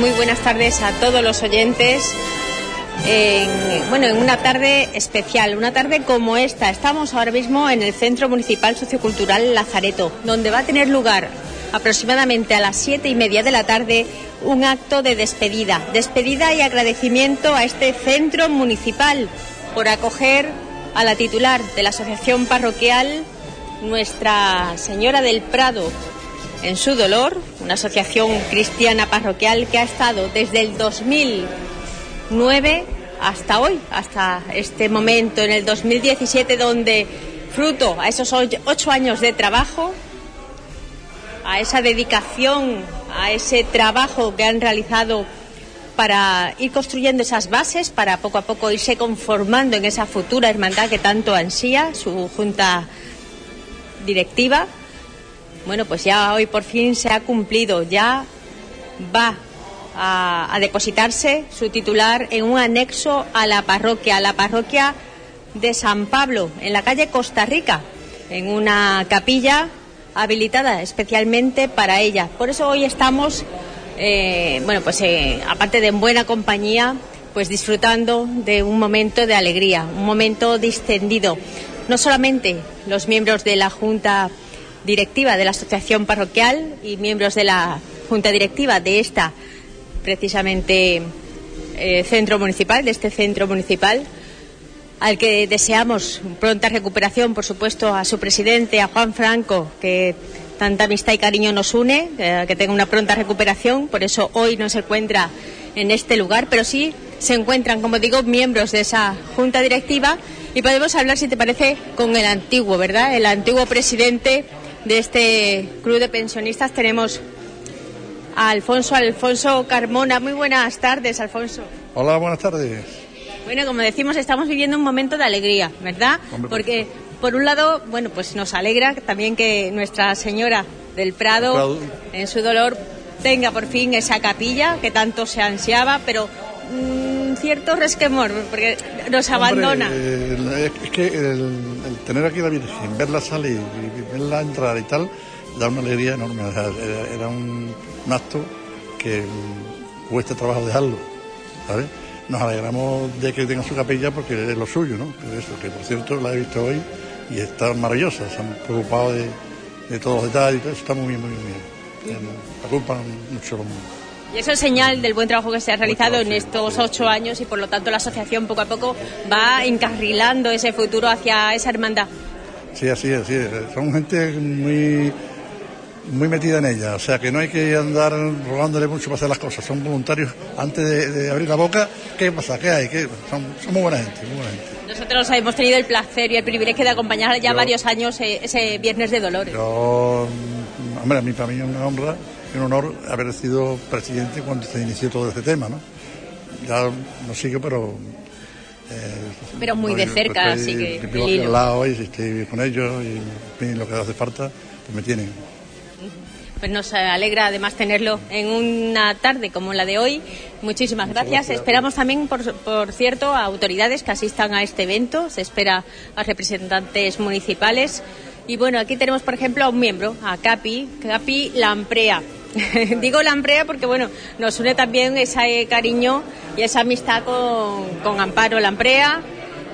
muy buenas tardes a todos los oyentes. En, bueno, en una tarde especial, una tarde como esta. Estamos ahora mismo en el Centro Municipal Sociocultural Lazareto, donde va a tener lugar aproximadamente a las siete y media de la tarde un acto de despedida. Despedida y agradecimiento a este centro municipal por acoger a la titular de la Asociación Parroquial, Nuestra Señora del Prado, en su dolor, una asociación cristiana parroquial que ha estado desde el 2009 hasta hoy, hasta este momento, en el 2017, donde fruto a esos ocho años de trabajo, a esa dedicación, a ese trabajo que han realizado para ir construyendo esas bases, para poco a poco irse conformando en esa futura hermandad que tanto ansía su junta directiva, bueno, pues ya hoy por fin se ha cumplido, ya va a, depositarse su titular en un anexo a la parroquia, a la parroquia de San Pablo, en la calle Costa Rica, en una capilla habilitada especialmente para ella. Por eso hoy estamos, eh, bueno, pues eh, aparte de en buena compañía, pues disfrutando de un momento de alegría, un momento distendido. No solamente los miembros de la Junta directiva de la asociación parroquial y miembros de la junta directiva de esta precisamente eh, centro municipal, de este centro municipal, al que deseamos pronta recuperación, por supuesto, a su presidente, a Juan Franco, que tanta amistad y cariño nos une, eh, que tenga una pronta recuperación, por eso hoy no se encuentra en este lugar, pero sí se encuentran, como digo, miembros de esa junta directiva y podemos hablar, si te parece, con el antiguo, ¿verdad? El antiguo presidente de este club de pensionistas tenemos a Alfonso Alfonso Carmona. Muy buenas tardes, Alfonso. Hola, buenas tardes. Bueno, como decimos, estamos viviendo un momento de alegría, ¿verdad? Porque por un lado, bueno, pues nos alegra también que Nuestra Señora del Prado, en su dolor, tenga por fin esa capilla que tanto se ansiaba, pero un cierto resquemor, porque nos abandona. es que el, tener aquí la Virgen, verla salir y verla entrar y tal, da una alegría enorme. era, un, acto que cuesta trabajo dejarlo, ¿sabes? Nos alegramos de que tenga su capilla porque es lo suyo, ¿no? eso, que por cierto la he visto hoy y está maravillosa, se han preocupado de, todos los detalles y todo, está muy bien, muy bien. La culpa mucho los y eso es señal del buen trabajo que se ha realizado en estos ocho años y por lo tanto la asociación poco a poco va encarrilando ese futuro hacia esa hermandad. Sí, así es, así es. Son gente muy, muy metida en ella, o sea que no hay que andar rogándole mucho para hacer las cosas, son voluntarios antes de, abrir la boca, ¿qué pasa? ¿Qué hay? ¿Qué? Son, muy buena gente, muy buena gente. Nosotros hemos tenido el placer y el privilegio de acompañar ya varios años eh, ese Viernes de Dolores. Yo, hombre, a mí para mí es una honra un honor haber sido presidente cuando se inició todo este tema, ¿no? Ya no sigue, pero... Eh, pero muy de cerca, así que... Vivo aquí al lado y estoy con ellos y lo que hace falta, pues me tienen. Pues nos alegra además tenerlo en una tarde como la de hoy. Muchísimas gracias. Esperamos también, por, por, cierto, a autoridades que asistan a este evento. Se espera a representantes municipales. Y bueno, aquí tenemos, por ejemplo, a un miembro, a Capi, Capi Lamprea. Digo Lamprea porque, bueno, nos une también ese cariño y esa amistad con, Amparo Lamprea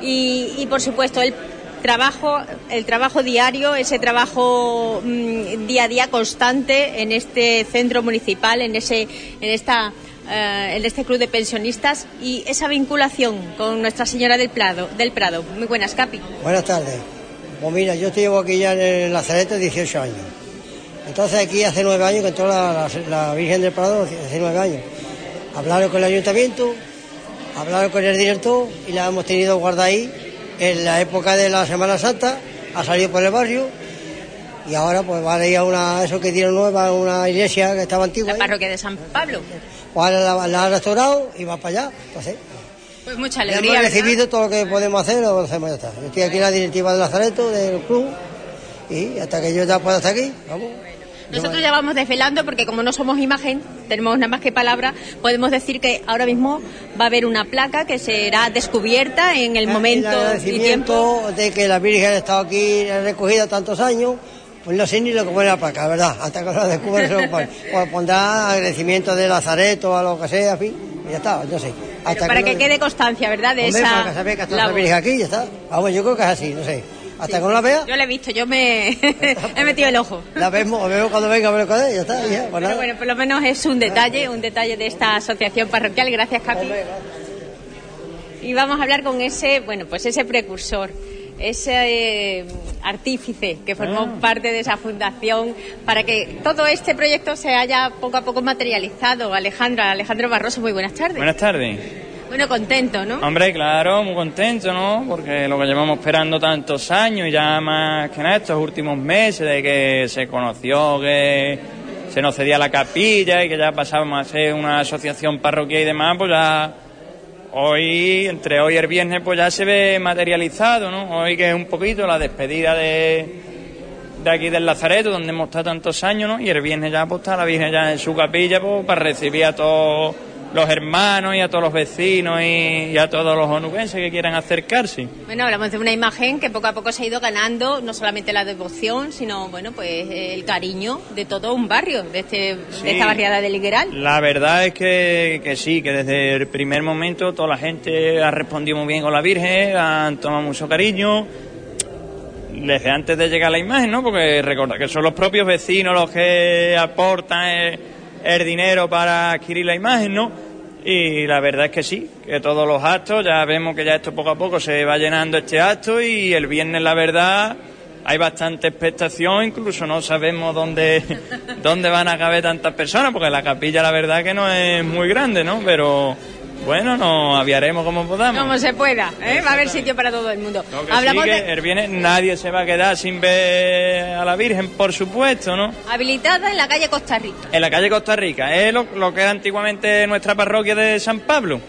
y, y, por supuesto, el trabajo, el trabajo diario, ese trabajo mm, día a día constante en este centro municipal, en, ese, en esta eh, en este club de pensionistas y esa vinculación con Nuestra Señora del Prado. Del Prado. Muy buenas, Capi. Buenas tardes. Pues mira, yo llevo aquí ya en el Lazareto 18 años. Entonces aquí hace nueve años que entró la, Virgen del Prado, hace nueve años. Hablaron con el ayuntamiento, hablaron con el director y la hemos tenido guardada ahí en la época de la Semana Santa, ha salido por el barrio y ahora pues va a ir a una, eso que dieron nueva, una iglesia que estaba antigua. La parroquia de San Pablo. Pues ahora la, han restaurado y va para allá. Entonces, pues mucha alegría. Hemos recibido todo lo que podemos hacer, lo hacemos ya está. Yo estoy aquí en la directiva de Lazareto, del club, y hasta que yo ya pueda estar aquí, vamos. Nosotros ya vamos desvelando porque como no somos imagen, tenemos nada más que palabra, podemos decir que ahora mismo va a haber una placa que será descubierta en el momento y tiempo de que la Virgen ha estado aquí recogida tantos años, Pues no sé ni lo que pone para acá, ¿verdad? Hasta que lo descubra se lo pone. O pondrá agradecimiento de Lazareto o a lo que sea, en fin, y ya está, no sé. Hasta para que, quede constancia, ¿verdad? De Hombre, esa. para que se que está la Virgen aquí, ya está. Vamos, yo creo que es así, no sé. Hasta que no la vea. Yo la he visto, yo me he metido el ojo. La vemos, vemos cuando venga a ver con ya está. Ya, pues Pero bueno, por lo menos es un detalle, un detalle de esta asociación parroquial. Gracias, Capi. Y vamos a hablar con ese, bueno, pues ese precursor, ese eh, artífice que formó Ah. parte de esa fundación para que todo este proyecto se haya poco a poco materializado. Alejandra, Alejandro Barroso, muy buenas tardes. Buenas tardes. Bueno, contento, ¿no? Hombre, claro, muy contento, ¿no? Porque lo que llevamos esperando tantos años, ya más que nada estos últimos meses, de que se conoció que se nos cedía la capilla y que ya pasábamos a ser una asociación parroquial y demás, pues ya hoy, entre hoy y el viernes, pues ya se ve materializado, ¿no? Hoy que es un poquito la despedida de, de aquí del Lazareto, donde hemos estado tantos años, ¿no? Y el viernes ya pues está la Virgen ya en su capilla, pues para recibir a todos los hermanos y a todos los vecinos y, y a todos los onubenses que quieran acercarse. Bueno, hablamos de una imagen que poco a poco se ha ido ganando no solamente la devoción, sino bueno, pues el cariño de todo un barrio, de, este, Sí. de esta barriada de Ligueral. La verdad es que, que sí, que desde el primer momento toda la gente ha respondido muy bien con la Virgen, han tomado mucho cariño. Desde antes de llegar a la imagen, ¿no? Porque recordad que son los propios vecinos los que aportan el, el dinero para adquirir la imagen, ¿no? Y la verdad es que sí, que todos los actos, ya vemos que ya esto poco a poco se va llenando este acto y el viernes la verdad hay bastante expectación, incluso no sabemos dónde, dónde van a caber tantas personas, porque la capilla la verdad que no es muy grande, ¿no? Pero bueno, nos aviaremos como podamos. Como se pueda, ¿eh? va a haber sitio para todo el mundo. Que Hablamos sí que de el viernes nadie se va a quedar sin ver a la Virgen, por supuesto, ¿no? habilitada en la calle Costa Rica. En la calle Costa Rica, es lo, lo que era antiguamente nuestra parroquia de San Pablo.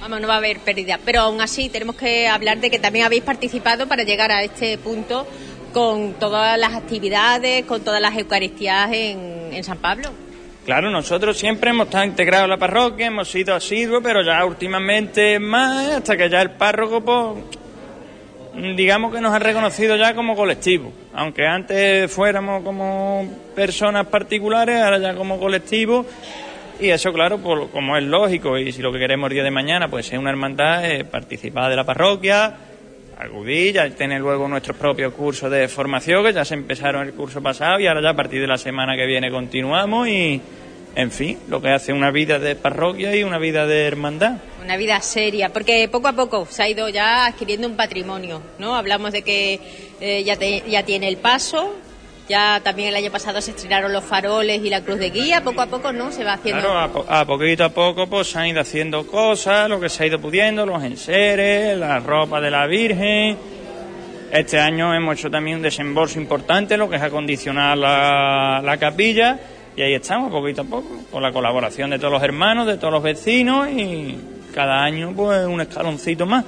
Vamos, no va a haber pérdida. Pero aún así tenemos que hablar de que también habéis participado para llegar a este punto con todas las actividades, con todas las Eucaristías en, en San Pablo. Claro, nosotros siempre hemos estado integrados en la parroquia, hemos sido asiduos, pero ya últimamente más, hasta que ya el párroco, pues, digamos que nos ha reconocido ya como colectivo. Aunque antes fuéramos como personas particulares, ahora ya como colectivo. Y eso, claro, como es lógico, y si lo que queremos el día de mañana pues es una hermandad, es participar de la parroquia, acudir, ya tener luego nuestros propios cursos de formación, que ya se empezaron el curso pasado y ahora ya a partir de la semana que viene continuamos y, en fin, lo que hace una vida de parroquia y una vida de hermandad. Una vida seria, porque poco a poco se ha ido ya adquiriendo un patrimonio, ¿no? Hablamos de que eh, ya, te- ya tiene el paso, ya también el año pasado se estrenaron los faroles y la cruz de guía, poco a poco, ¿no? Se va haciendo... A poquito a poco pues se han ido haciendo cosas, lo que se ha ido pudiendo, los enseres, la ropa de la Virgen. Este año hemos hecho también un desembolso importante, lo que es acondicionar la, la capilla, y ahí estamos, poquito a poco, con la colaboración de todos los hermanos, de todos los vecinos, y cada año pues un escaloncito más.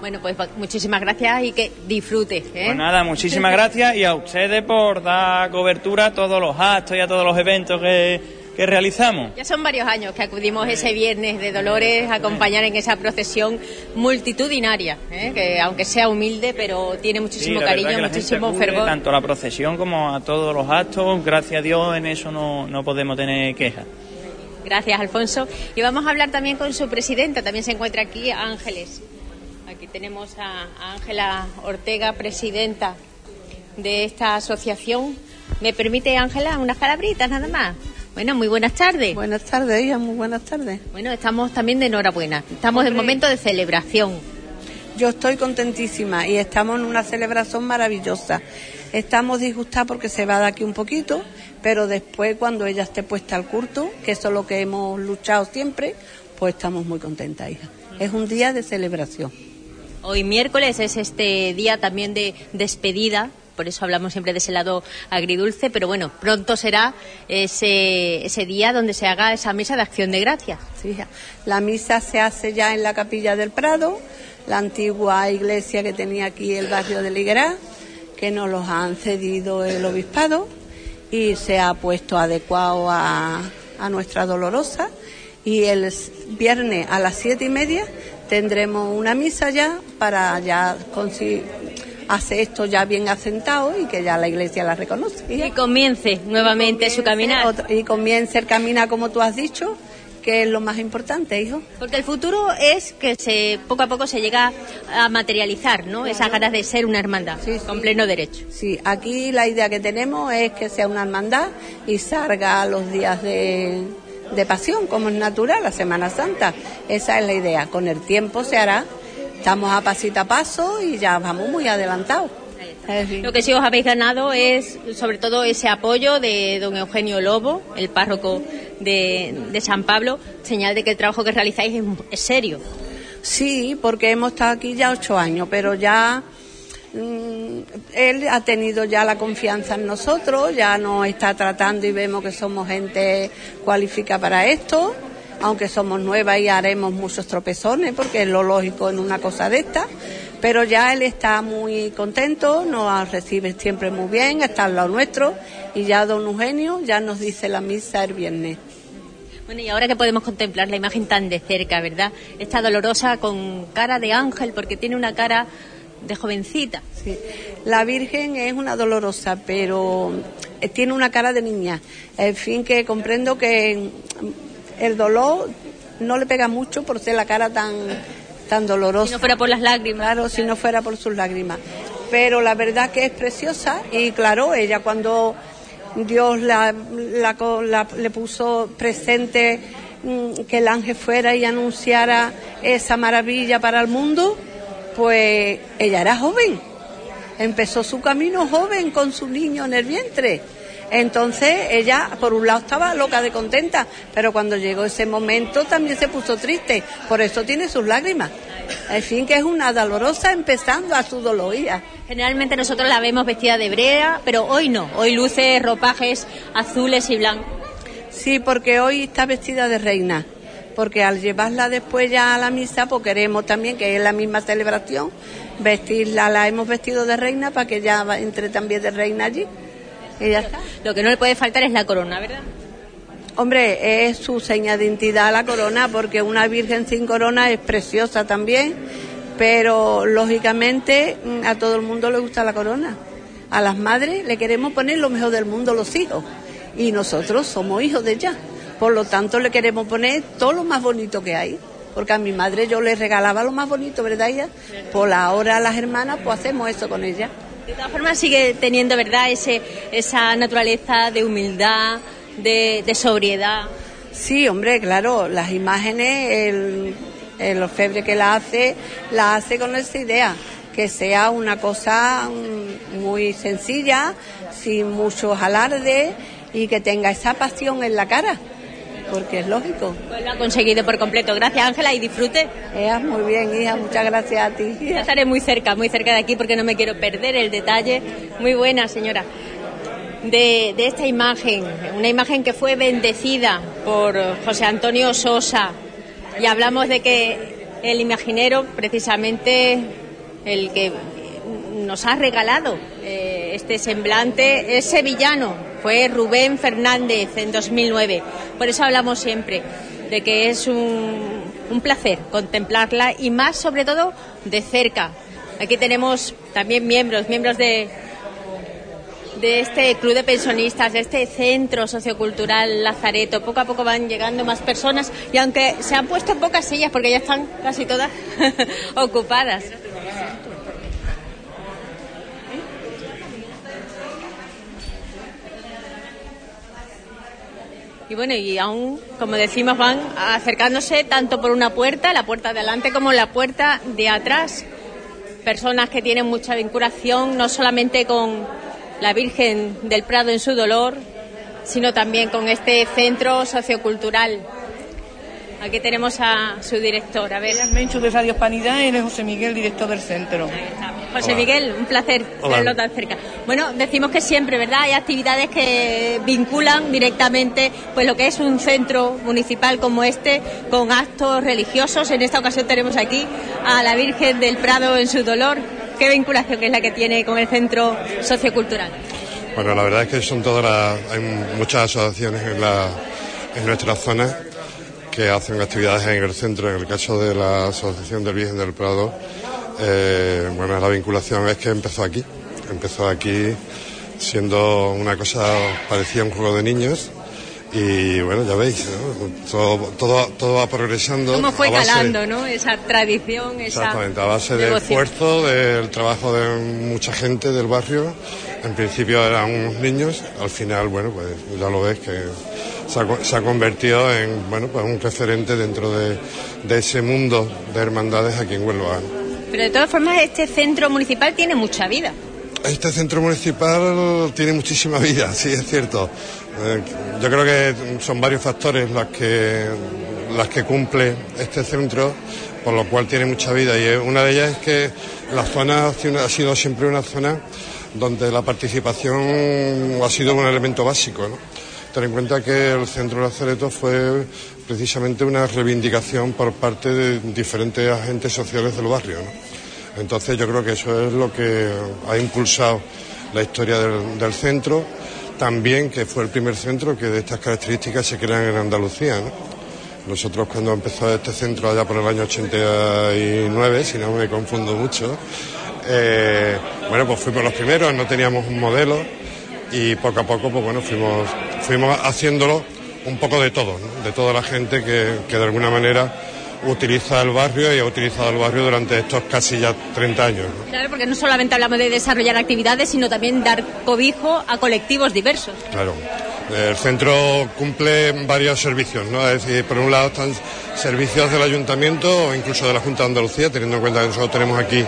Bueno, pues muchísimas gracias y que disfrute, ¿eh? Pues nada, muchísimas gracias y a ustedes por dar cobertura a todos los actos y a todos los eventos que, que realizamos. Ya son varios años que acudimos ese viernes de Dolores a acompañar en esa procesión multitudinaria, ¿eh? que aunque sea humilde, pero tiene muchísimo Sí, cariño, muchísimo acude fervor. Tanto a la procesión como a todos los actos, gracias a Dios, en eso no, no podemos tener quejas. Gracias, Alfonso. Y vamos a hablar también con su presidenta, también se encuentra aquí Ángeles. Aquí tenemos a Ángela Ortega, presidenta de esta asociación. ¿Me permite, Ángela, unas palabritas nada más? Bueno, muy buenas tardes. Buenas tardes, hija, muy buenas tardes. Bueno, estamos también de enhorabuena. Estamos en momento de celebración. Yo estoy contentísima y estamos en una celebración maravillosa. Estamos disgustados porque se va de aquí un poquito, pero después cuando ella esté puesta al culto, que eso es lo que hemos luchado siempre, pues estamos muy contentas, hija. Es un día de celebración. Hoy miércoles es este día también de despedida, por eso hablamos siempre de ese lado agridulce, pero bueno, pronto será ese, ese día donde se haga esa mesa de acción de gracias. La misa se hace ya en la capilla del Prado, la antigua iglesia que tenía aquí el barrio de Liguerá, que nos los han cedido el obispado y se ha puesto adecuado a, a nuestra dolorosa. Y el viernes a las siete y media tendremos una misa ya para ya consi- hace esto ya bien asentado y que ya la iglesia la reconoce. Y comience nuevamente su caminar. y comience el caminar como tú has dicho, que es lo más importante, hijo. Porque el futuro es que se poco a poco se llega a materializar, ¿no? Esa ganas de ser una hermandad, con pleno derecho. Sí, aquí la idea que tenemos es que sea una hermandad y salga los días de, de pasión, como es natural, la Semana Santa. Esa es la idea. Con el tiempo se hará. Estamos a pasito a paso y ya vamos muy adelantados. Lo que sí os habéis ganado es sobre todo ese apoyo de don Eugenio Lobo, el párroco de, San Pablo, señal de que el trabajo que realizáis es, serio. Sí, porque hemos estado aquí ya ocho años, pero ya él ha tenido ya la confianza en nosotros, ya nos está tratando y vemos que somos gente cualificada para esto, aunque somos nuevas y haremos muchos tropezones, porque es lo lógico en una cosa de esta pero ya él está muy contento, nos recibe siempre muy bien, está al lado nuestro y ya don Eugenio ya nos dice la misa el viernes. Bueno, y ahora que podemos contemplar la imagen tan de cerca, ¿verdad? Está dolorosa con cara de ángel porque tiene una cara de jovencita. Sí. La Virgen es una dolorosa, pero eh, tiene una cara de niña. En fin, que comprendo que el dolor no le pega mucho por ser la cara tan tan doloroso. Si no fuera por las lágrimas. Claro, si no fuera por sus lágrimas. Pero la verdad que es preciosa y claro, ella cuando Dios la, le puso presente mm, que el ángel fuera y anunciara esa maravilla para el mundo, pues ella era joven. Empezó su camino joven con su niño en el vientre. Entonces ella, por un lado, estaba loca de contenta, pero cuando llegó ese momento también se puso triste. Por eso tiene sus lágrimas. En fin, que es una dolorosa empezando a su doloría. Generalmente nosotros la vemos vestida de brea, pero hoy no. Hoy luce ropajes azules y blancos. Sí, porque hoy está vestida de reina. Porque al llevarla después ya a la misa, pues queremos también, que es la misma celebración, vestirla, la hemos vestido de reina para que ya entre también de reina allí. Lo que no le puede faltar es la corona, ¿verdad? Hombre, es su seña de identidad la corona, porque una virgen sin corona es preciosa también, pero lógicamente mm, a todo el mundo le gusta la corona. A las madres le queremos poner lo mejor del mundo, los hijos, y nosotros somos hijos de ella. Por lo tanto, le queremos poner todo lo más bonito que hay. Porque a mi madre yo le regalaba lo más bonito, ¿verdad? Ella? Por la hora a las hermanas, pues hacemos eso con ella. De todas formas sigue teniendo, ¿verdad?, Ese, esa naturaleza de humildad, de, sobriedad. Sí, hombre, claro, las imágenes, el, el orfebre que la hace, la hace con esa idea, que sea una cosa mm, muy sencilla, sin muchos alardes y que tenga esa pasión en la cara porque es lógico. Pues lo ha conseguido por completo. Gracias, Ángela, y disfrute. muy bien, hija, muchas gracias a ti. Ya estaré muy cerca, muy cerca de aquí porque no me quiero perder el detalle. Muy buena, señora. De, de esta imagen, una imagen que fue bendecida por José Antonio Sosa. Y hablamos de que el imaginero, precisamente el que nos ha regalado eh, este semblante, es sevillano, fue Rubén Fernández en 2009. Por eso hablamos siempre de que es un, un placer contemplarla y más sobre todo de cerca. Aquí tenemos también miembros, miembros de, de este club de pensionistas, de este centro sociocultural Lazareto. Poco a poco van llegando más personas y aunque se han puesto pocas sillas porque ya están casi todas ocupadas. Y bueno, y aún, como decimos, van acercándose tanto por una puerta, la puerta de adelante, como la puerta de atrás. Personas que tienen mucha vinculación, no solamente con la Virgen del Prado en su dolor, sino también con este centro sociocultural. Aquí tenemos a su director, a ver. Menchu de Radio Hispanidad y él es José Miguel, director del centro. José Miguel, un placer tenerlo tan cerca. Bueno, decimos que siempre, ¿verdad? Hay actividades que vinculan directamente pues lo que es un centro municipal como este con actos religiosos. En esta ocasión tenemos aquí a la Virgen del Prado en su dolor. ¿Qué vinculación es la que tiene con el centro sociocultural? Bueno, la verdad es que son todas las, hay muchas asociaciones en, la, en nuestra zona que hacen actividades en el centro. En el caso de la Asociación del Virgen del Prado, Eh, bueno, la vinculación es que empezó aquí. Empezó aquí siendo una cosa parecía un juego de niños y bueno, ya veis, ¿no? todo, todo, todo va progresando. ¿Cómo fue base- calando, no? Esa tradición, esa Exactamente, a base devoción. esfuerzo, del trabajo de mucha gente del barrio. En principio eran unos niños, al final, bueno, pues ya lo ves que se ha, se ha convertido en, bueno, pues un referente dentro de, de ese mundo de hermandades aquí en Huelva. Pero de todas formas, este centro municipal tiene mucha vida. Este centro municipal tiene muchísima vida, sí, es cierto. Eh, yo creo que son varios factores las que, las que cumple este centro, por lo cual tiene mucha vida. Y eh, una de ellas es que la zona ha sido siempre una zona donde la participación ha sido un elemento básico. ¿no? Ten en cuenta que el centro Lazareto fue precisamente una reivindicación por parte de diferentes agentes sociales del barrio. ¿no? Entonces yo creo que eso es lo que ha impulsado la historia del, del centro, también que fue el primer centro que de estas características se crean en Andalucía. ¿no? Nosotros cuando empezó este centro allá por el año 89, si no me confundo mucho, eh, bueno, pues fuimos los primeros, no teníamos un modelo y poco a poco, pues bueno, fuimos, fuimos haciéndolo un poco de todo, ¿no? de toda la gente que, que de alguna manera utiliza el barrio y ha utilizado el barrio durante estos casi ya 30 años. ¿no? Claro, porque no solamente hablamos de desarrollar actividades, sino también dar cobijo a colectivos diversos. Claro. El centro cumple varios servicios, ¿no? Es decir, por un lado están servicios del ayuntamiento o incluso de la Junta de Andalucía, teniendo en cuenta que nosotros tenemos aquí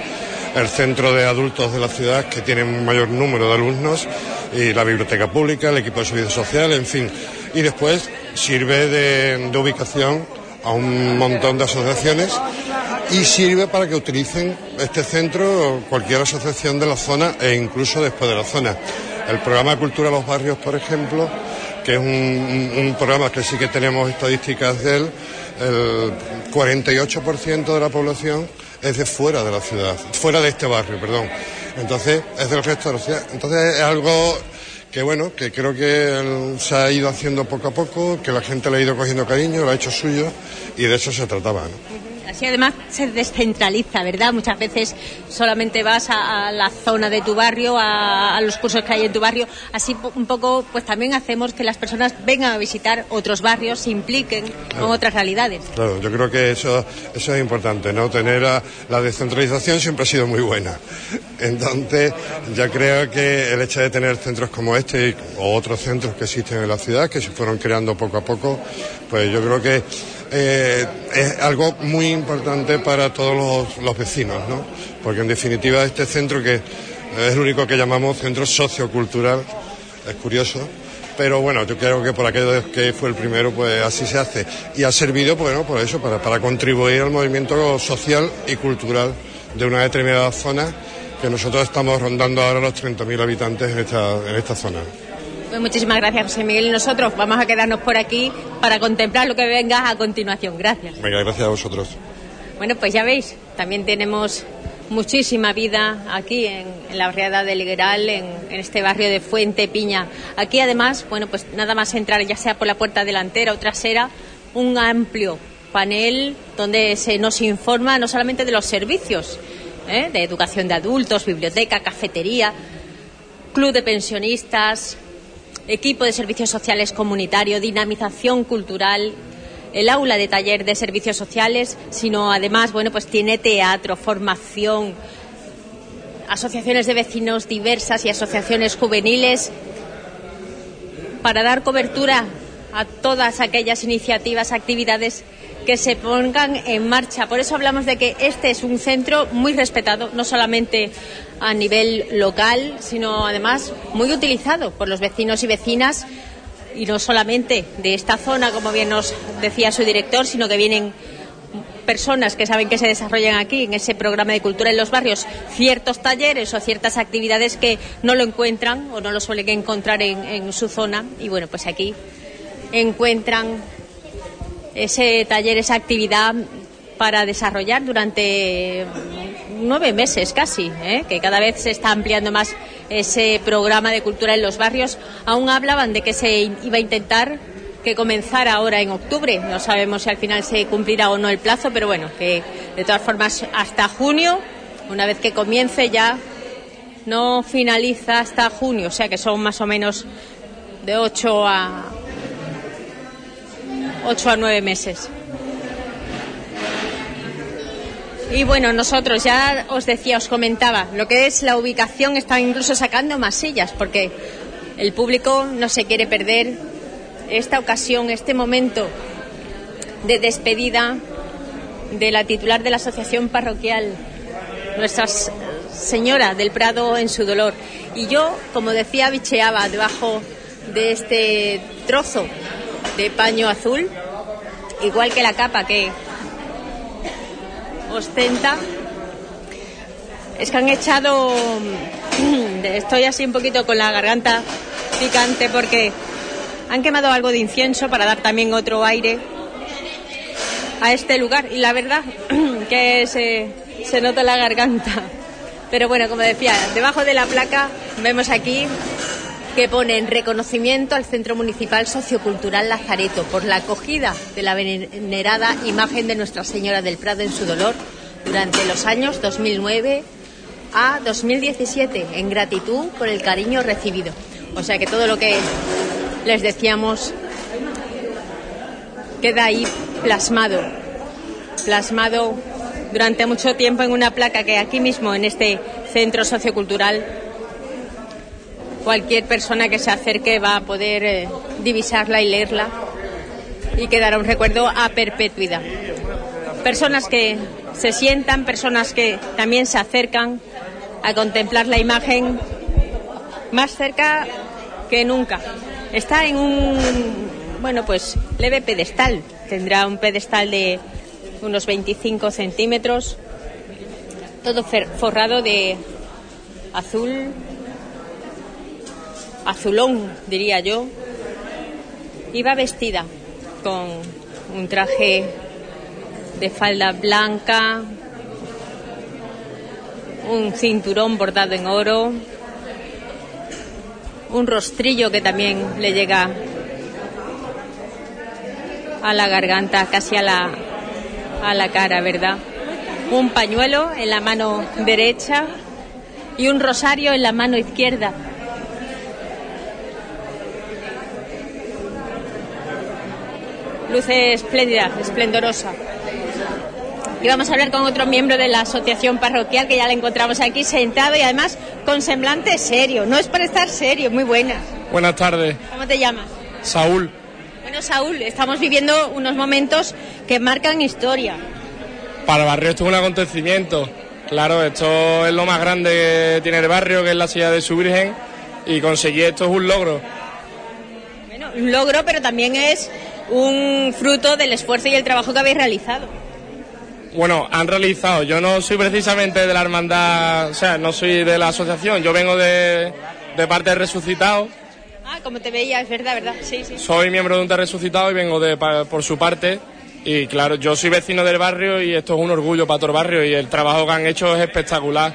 el centro de adultos de la ciudad que tiene un mayor número de alumnos y la biblioteca pública, el equipo de servicio social, en fin. Y después sirve de, ubicación a un montón de asociaciones y sirve para que utilicen este centro cualquier asociación de la zona e incluso después de la zona. El programa de Cultura de los Barrios, por ejemplo, que es un programa que sí que tenemos estadísticas de él, el 48% de la población es de fuera de la ciudad, fuera de este barrio, perdón. Entonces, es del resto de la ciudad. Entonces, es algo que bueno, que creo que se ha ido haciendo poco a poco, que la gente le ha ido cogiendo cariño, lo ha hecho suyo y de eso se trataba. ¿no? Así además se descentraliza, ¿verdad? Muchas veces solamente vas a, a la zona de tu barrio, a, a los cursos que hay en tu barrio. Así un poco, pues también hacemos que las personas vengan a visitar otros barrios, se impliquen con otras realidades. Claro, yo creo que eso, eso es importante, ¿no? Tener a- la descentralización siempre ha sido muy buena. Entonces, yo creo que el hecho de tener centros como este o otros centros que existen en la ciudad, que se fueron creando poco a poco, pues yo creo que eh, es algo muy importante para todos los, los vecinos, ¿no? Porque en definitiva este centro que es el único que llamamos centro sociocultural, es curioso, pero bueno, yo creo que por aquello que fue el primero, pues así se hace. Y ha servido, bueno, por eso, para, para contribuir al movimiento social y cultural de una determinada zona, que nosotros estamos rondando ahora los 30.000 habitantes en esta, en esta zona. Pues muchísimas gracias, José Miguel. Nosotros vamos a quedarnos por aquí para contemplar lo que venga a continuación. Gracias. Venga, gracias a vosotros. Bueno, pues ya veis, también tenemos muchísima vida aquí en, en la barriada de Ligueral, en, en este barrio de Fuente Piña. Aquí además, bueno, pues nada más entrar ya sea por la puerta delantera o trasera, un amplio panel donde se nos informa no solamente de los servicios, ¿eh? de educación de adultos, biblioteca, cafetería, club de pensionistas, equipo de servicios sociales comunitario, dinamización cultural, el aula de taller de servicios sociales, sino además, bueno, pues tiene teatro, formación, asociaciones de vecinos diversas y asociaciones juveniles para dar cobertura a todas aquellas iniciativas, actividades que se pongan en marcha. Por eso hablamos de que este es un centro muy respetado, no solamente a nivel local, sino además muy utilizado por los vecinos y vecinas y no solamente de esta zona, como bien nos decía su director, sino que vienen personas que saben que se desarrollan aquí en ese programa de cultura en los barrios ciertos talleres o ciertas actividades que no lo encuentran o no lo suelen encontrar en, en su zona y bueno pues aquí encuentran ese taller esa actividad para desarrollar durante nueve meses casi, ¿eh? que cada vez se está ampliando más ese programa de cultura en los barrios. Aún hablaban de que se iba a intentar que comenzara ahora en octubre. No sabemos si al final se cumplirá o no el plazo, pero bueno, que de todas formas hasta junio Una vez que comience ya no finaliza hasta junio, o sea que son más o menos de 8 a 8 a 9 meses. Y bueno, nosotros ya os decía, os comentaba, lo que es la ubicación, están incluso sacando más sillas, porque el público no se quiere perder esta ocasión, este momento de despedida de la titular de la asociación parroquial, Nuestra Señora del Prado en su dolor. Y yo, como decía, bicheaba debajo de este trozo de paño azul, igual que la capa que ostenta. Es que han echado, estoy así un poquito con la garganta picante porque han quemado algo de incienso para dar también otro aire a este lugar. Y la verdad que se, se nota la garganta. Pero bueno, como decía, debajo de la placa vemos aquí que pone en reconocimiento al Centro Municipal Sociocultural Lazareto por la acogida de la venerada imagen de Nuestra Señora del Prado en su dolor durante los años 2009 a 2017 en gratitud por el cariño recibido. O sea que todo lo que les decíamos queda ahí plasmado, plasmado durante mucho tiempo en una placa que aquí mismo en este centro sociocultural cualquier persona que se acerque va a poder eh, divisarla y leerla y quedará un recuerdo a perpetuidad. Personas que se sientan, personas que también se acercan a contemplar la imagen más cerca que nunca. Está en un, bueno, pues leve pedestal. Tendrá un pedestal de unos 25 centímetros, todo forrado de azul, azulón, diría yo. Iba vestida con un traje de falda blanca, un cinturón bordado en oro, un rostrillo que también le llega a la garganta, casi a la, a la cara, ¿verdad? Un pañuelo en la mano derecha y un rosario en la mano izquierda. Luce espléndida, esplendorosa. Y vamos a hablar con otro miembro de la asociación parroquial que ya le encontramos aquí sentado y además con semblante serio. No es para estar serio, muy buenas. Buenas tardes. ¿Cómo te llamas? Saúl. Bueno, Saúl, estamos viviendo unos momentos que marcan historia. Para el barrio esto es un acontecimiento. Claro, esto es lo más grande que tiene el barrio, que es la silla de su Virgen, y conseguir esto es un logro. Bueno, un logro, pero también es un fruto del esfuerzo y el trabajo que habéis realizado. Bueno, han realizado. Yo no soy precisamente de la hermandad, o sea, no soy de la asociación, yo vengo de, parte de Resucitado. Ah, como te veía, es verdad, verdad, sí, sí. Soy miembro de un Resucitado y vengo de, por su parte. Y claro, yo soy vecino del barrio y esto es un orgullo para todo el barrio y el trabajo que han hecho es espectacular.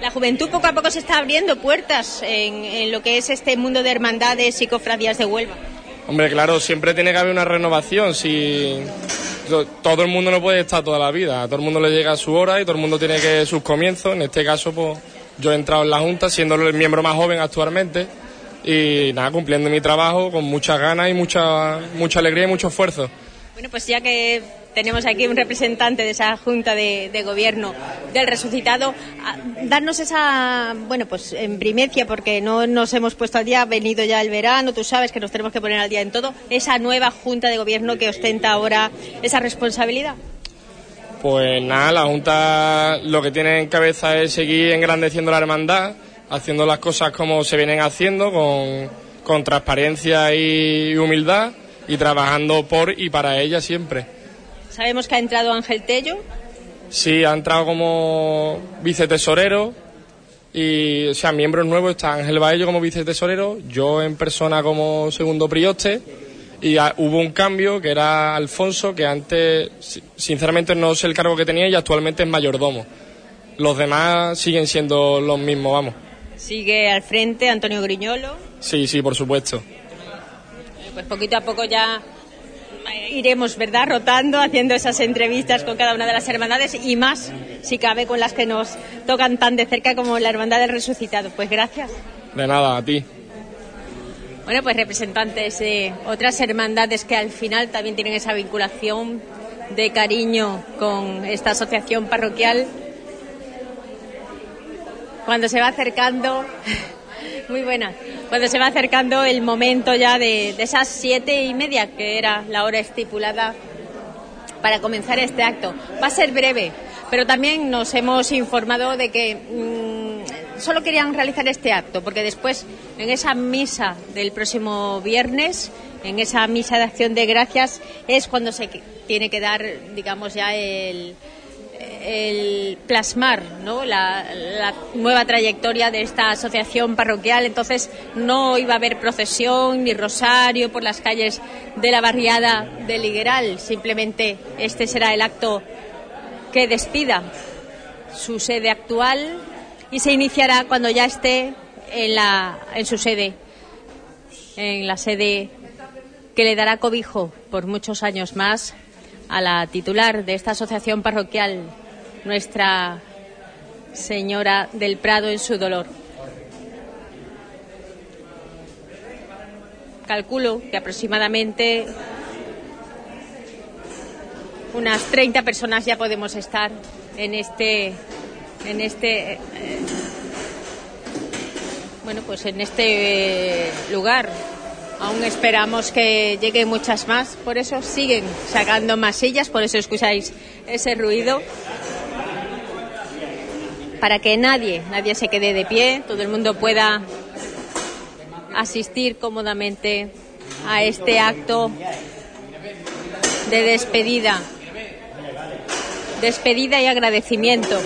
La juventud poco a poco se está abriendo puertas en, en lo que es este mundo de hermandades y cofradías de Huelva. Hombre, claro, siempre tiene que haber una renovación. Si todo el mundo no puede estar toda la vida, a todo el mundo le llega su hora y todo el mundo tiene que sus comienzos. En este caso, pues yo he entrado en la Junta siendo el miembro más joven actualmente y nada, cumpliendo mi trabajo con muchas ganas y mucha, mucha alegría y mucho esfuerzo. Bueno, pues ya que tenemos aquí un representante de esa Junta de, Gobierno del resucitado, darnos esa, bueno, pues en primecia, porque no nos hemos puesto al día, ha venido ya el verano, tú sabes que nos tenemos que poner al día en todo, esa nueva Junta de Gobierno que ostenta ahora esa responsabilidad. Pues nada, la Junta lo que tiene en cabeza es seguir engrandeciendo la hermandad, haciendo las cosas como se vienen haciendo, con transparencia y humildad y trabajando por y para ella siempre. Sabemos que ha entrado Ángel Tello. Sí, ha entrado como vicetesorero y, o sea, miembros nuevos está Ángel Baello como vicetesorero, yo en persona como segundo prioste y hubo un cambio que era Alfonso, que antes, sinceramente no sé el cargo que tenía y actualmente es mayordomo. Los demás siguen siendo los mismos, vamos. ¿Sigue al frente Antonio Griñolo? Sí, sí, por supuesto pues poquito a poco ya iremos, ¿verdad?, rotando, haciendo esas entrevistas con cada una de las hermandades y más, si cabe, con las que nos tocan tan de cerca como la Hermandad del Resucitado. Pues gracias. De nada, a ti. Bueno, pues representantes de otras hermandades que al final también tienen esa vinculación de cariño con esta asociación parroquial. Cuando se va acercando, muy buena, cuando se va acercando el momento ya de, de esas siete y media, que era la hora estipulada para comenzar este acto. Va a ser breve, pero también nos hemos informado de que mmm, solo querían realizar este acto, porque después en esa misa del próximo viernes, en esa misa de acción de gracias, es cuando se tiene que dar, digamos, ya el, el plasmar ¿no? la, nueva trayectoria de esta asociación parroquial. Entonces no iba a haber procesión ni rosario por las calles de la barriada de Ligueral. Simplemente este será el acto que despida su sede actual y se iniciará cuando ya esté en, la, en su sede, en la sede que le dará cobijo por muchos años más a la titular de esta asociación parroquial, Nuestra Señora del Prado en su dolor. Calculo que aproximadamente unas 30 personas ya podemos estar en este en este eh, bueno pues en este lugar Aún esperamos que lleguen muchas más, por eso siguen sacando más sillas, por eso escucháis ese ruido. Para que nadie, nadie se quede de pie, todo el mundo pueda asistir cómodamente a este acto de despedida. Despedida y agradecimiento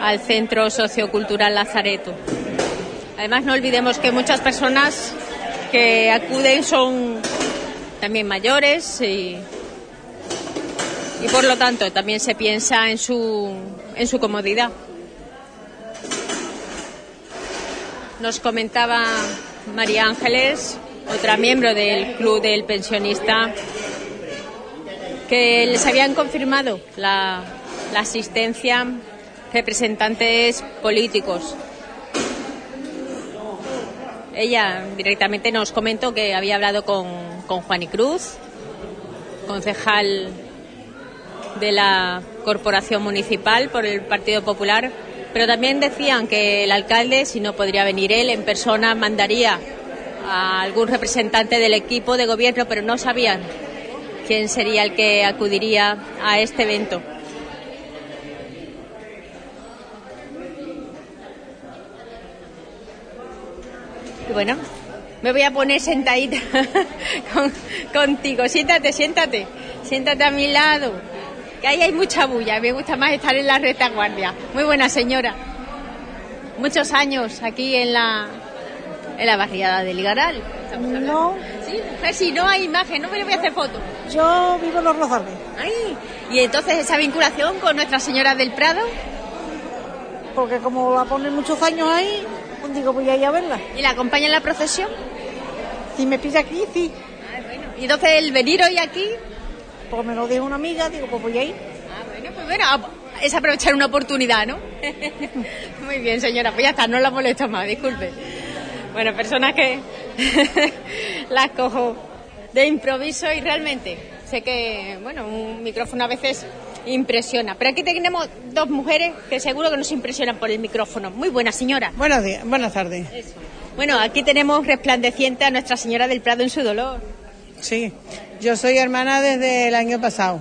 al Centro Sociocultural Lazareto. Además, no olvidemos que muchas personas que acuden son también mayores y, y por lo tanto también se piensa en su, en su comodidad. Nos comentaba María Ángeles, otra miembro del Club del Pensionista, que les habían confirmado la, la asistencia representantes políticos ella directamente nos comentó que había hablado con, con Juan y Cruz, concejal de la Corporación Municipal por el Partido Popular, pero también decían que el alcalde, si no podría venir él en persona, mandaría a algún representante del equipo de gobierno, pero no sabían quién sería el que acudiría a este evento. Y bueno, me voy a poner sentadita con, contigo. Siéntate, siéntate. Siéntate a mi lado. Que ahí hay mucha bulla. Me gusta más estar en la retaguardia. Muy buena señora. Muchos años aquí en la, en la barriada de Ligaral. No. Sí, mujer, si no hay imagen, no me le voy a hacer foto. Yo vivo en los Rosales. Ay, y entonces esa vinculación con Nuestra Señora del Prado. Porque como la ponen muchos años ahí, digo, voy a ir a verla. ¿Y la acompaña en la procesión? Si me pilla aquí, sí. Ah, bueno. ¿Y entonces el venir hoy aquí? Pues me lo dijo una amiga, digo, pues voy a ir. Ah, bueno, pues bueno, es aprovechar una oportunidad, ¿no? Muy bien, señora, pues ya está, no la molesto más, disculpe. Bueno, personas que las cojo de improviso y realmente sé que, bueno, un micrófono a veces impresiona. Pero aquí tenemos dos mujeres que seguro que nos impresionan por el micrófono. Muy buena señora. Buenos días, buenas tardes. Eso. Bueno, aquí tenemos resplandeciente a Nuestra Señora del Prado en su dolor. Sí, yo soy hermana desde el año pasado.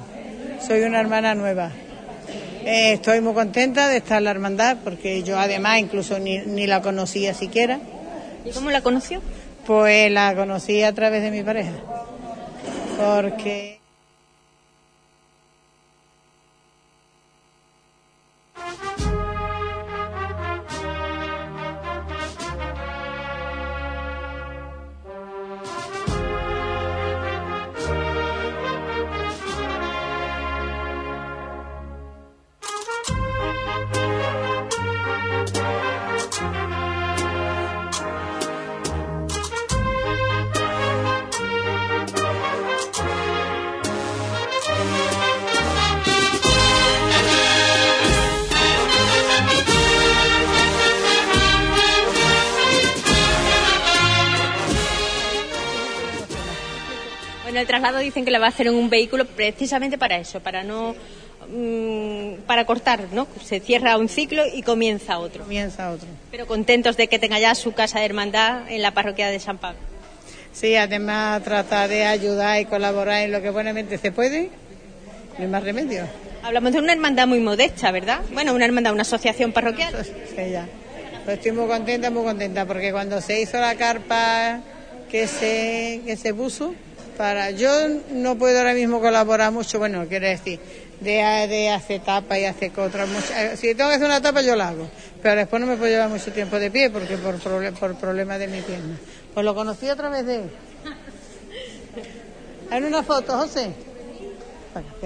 Soy una hermana nueva. Eh, estoy muy contenta de estar en la hermandad porque yo además incluso ni, ni la conocía siquiera. ¿Y cómo la conoció? Pues la conocí a través de mi pareja. Porque... Traslado dicen que le va a hacer en un vehículo precisamente para eso, para no mm, para cortar, ¿no? Se cierra un ciclo y comienza otro. Comienza otro. Pero contentos de que tenga ya su casa de hermandad en la parroquia de San Pablo. Sí, además trata de ayudar y colaborar en lo que buenamente se puede. No hay más remedio. Hablamos de una hermandad muy modesta, ¿verdad? Bueno, una hermandad, una asociación parroquial. Sí, ya. Pues estoy muy contenta, muy contenta, porque cuando se hizo la carpa que se, que se puso, para yo no puedo ahora mismo colaborar mucho, bueno, quiero decir, de, de hacer tapa y hacer otras muchas. Si tengo que hacer una tapa, yo la hago, pero después no me puedo llevar mucho tiempo de pie porque por, por problemas de mi pierna. Pues lo conocí a través de él. Hay una foto, José.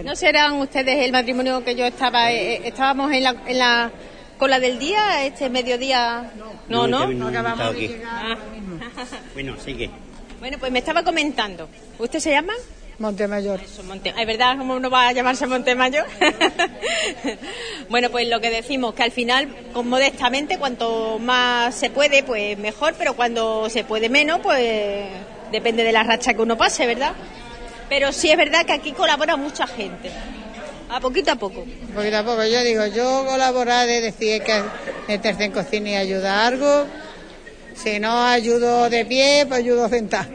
¿No serán ustedes el matrimonio que yo estaba, eh, eh, estábamos en la, en la cola del día, este mediodía? No, no, no, no, acabamos de llegar. Bueno, sigue. Bueno, pues me estaba comentando. ¿Usted se llama? Montemayor. Eso, Monte... ¿Es verdad cómo no va a llamarse Montemayor? bueno, pues lo que decimos, que al final, con modestamente, cuanto más se puede, pues mejor, pero cuando se puede menos, pues depende de la racha que uno pase, ¿verdad? Pero sí es verdad que aquí colabora mucha gente. A poquito a poco. Poquito a poco, yo digo, yo colaborar de decir que meterse en cocina y ayudar algo. Si no ayudo de pie, pues ayudo sentado.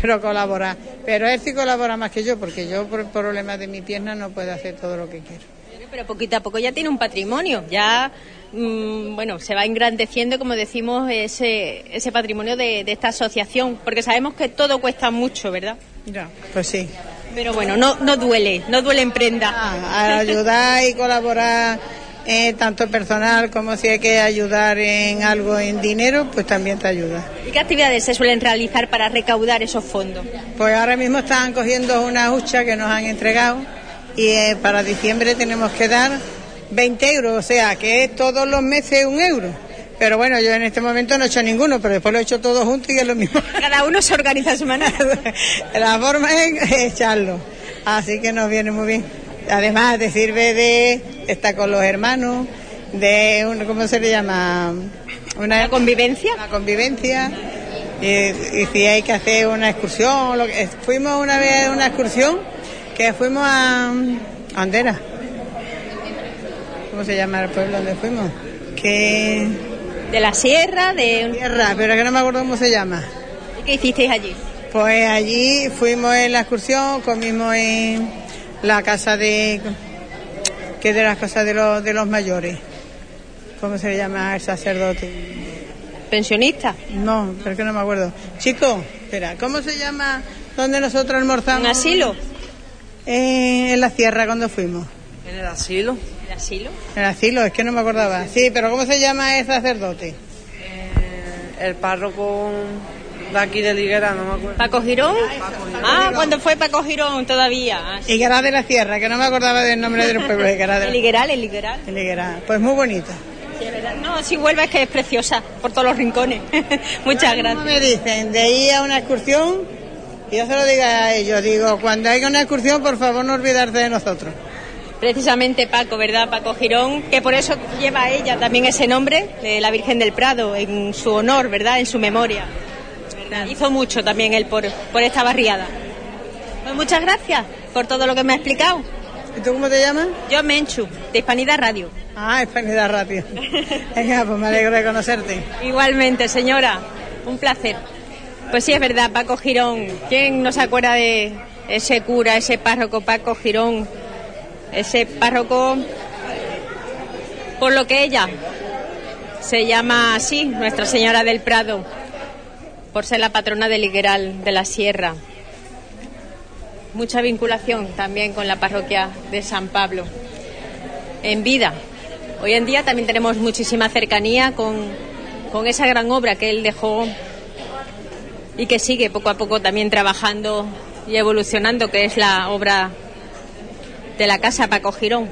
Pero colaborar. Pero él sí colabora más que yo, porque yo por problemas de mi pierna no puedo hacer todo lo que quiero. Pero poquito a poco ya tiene un patrimonio, ya mm, bueno, se va engrandeciendo, como decimos, ese, ese patrimonio de, de esta asociación, porque sabemos que todo cuesta mucho, ¿verdad? Ya, pues sí. Pero bueno, no, no duele, no duele en prenda. A ayudar y colaborar, eh, tanto personal como si hay que ayudar en algo en dinero, pues también te ayuda. ¿Y qué actividades se suelen realizar para recaudar esos fondos? Pues ahora mismo están cogiendo una hucha que nos han entregado y eh, para diciembre tenemos que dar 20 euros, o sea que es todos los meses un euro. Pero bueno, yo en este momento no he hecho ninguno, pero después lo he hecho todo junto y es lo mismo. Cada uno se organiza su manera. La forma es echarlo, así que nos viene muy bien. Además, te sirve de estar con los hermanos, de, un, ¿cómo se le llama? Una convivencia. Una convivencia. Y, y si hay que hacer una excursión, lo que, fuimos una vez a una excursión que fuimos a, a Andera. ¿Cómo se llama el pueblo donde fuimos? Que de la sierra, de tierra, pero que no me acuerdo cómo se llama. ¿Y qué hicisteis allí? Pues allí fuimos en la excursión, comimos en la casa de que es de las casas de los de los mayores. ¿Cómo se le llama el sacerdote? ¿Pensionista? No, pero que no me acuerdo. Chico, espera, ¿cómo se llama donde nosotros almorzamos? ¿Un asilo? Eh, en la sierra cuando fuimos. ¿En el asilo? ¿El asilo? En el asilo, es que no me acordaba. Sí, pero ¿cómo se llama el sacerdote? Eh, el párroco de aquí de Liguera, no me acuerdo. ¿Paco Girón? Ah, cuando fue Paco Girón todavía. Ah, sí. Higueral de la Sierra, que no me acordaba del nombre del pueblo. Higueral de El la... Ligueral, el Ligueral. El Higueral. Pues muy bonita. Sí. No, si Huelva es que es preciosa, por todos los rincones. Muchas ¿Cómo gracias. me dicen de ir a una excursión? Y yo se lo digo a ellos, digo, cuando haya una excursión, por favor no olvidarte de nosotros. Precisamente Paco, ¿verdad? Paco Girón, que por eso lleva ella también ese nombre de la Virgen del Prado, en su honor, ¿verdad? En su memoria. Hizo mucho también él por, por esta barriada. Pues muchas gracias por todo lo que me ha explicado. ¿Y tú cómo te llamas? Yo Menchu, de Hispanidad Radio. Ah, Hispanidad Radio. Venga, pues me alegro de conocerte. Igualmente, señora, un placer. Pues sí, es verdad, Paco Girón. ¿Quién no se acuerda de ese cura, ese párroco Paco Girón? Ese párroco, por lo que ella se llama así, Nuestra Señora del Prado, por ser la patrona del Higueral de la Sierra. Mucha vinculación también con la parroquia de San Pablo. En vida. Hoy en día también tenemos muchísima cercanía con, con esa gran obra que él dejó y que sigue poco a poco también trabajando y evolucionando, que es la obra de la casa Paco Girón.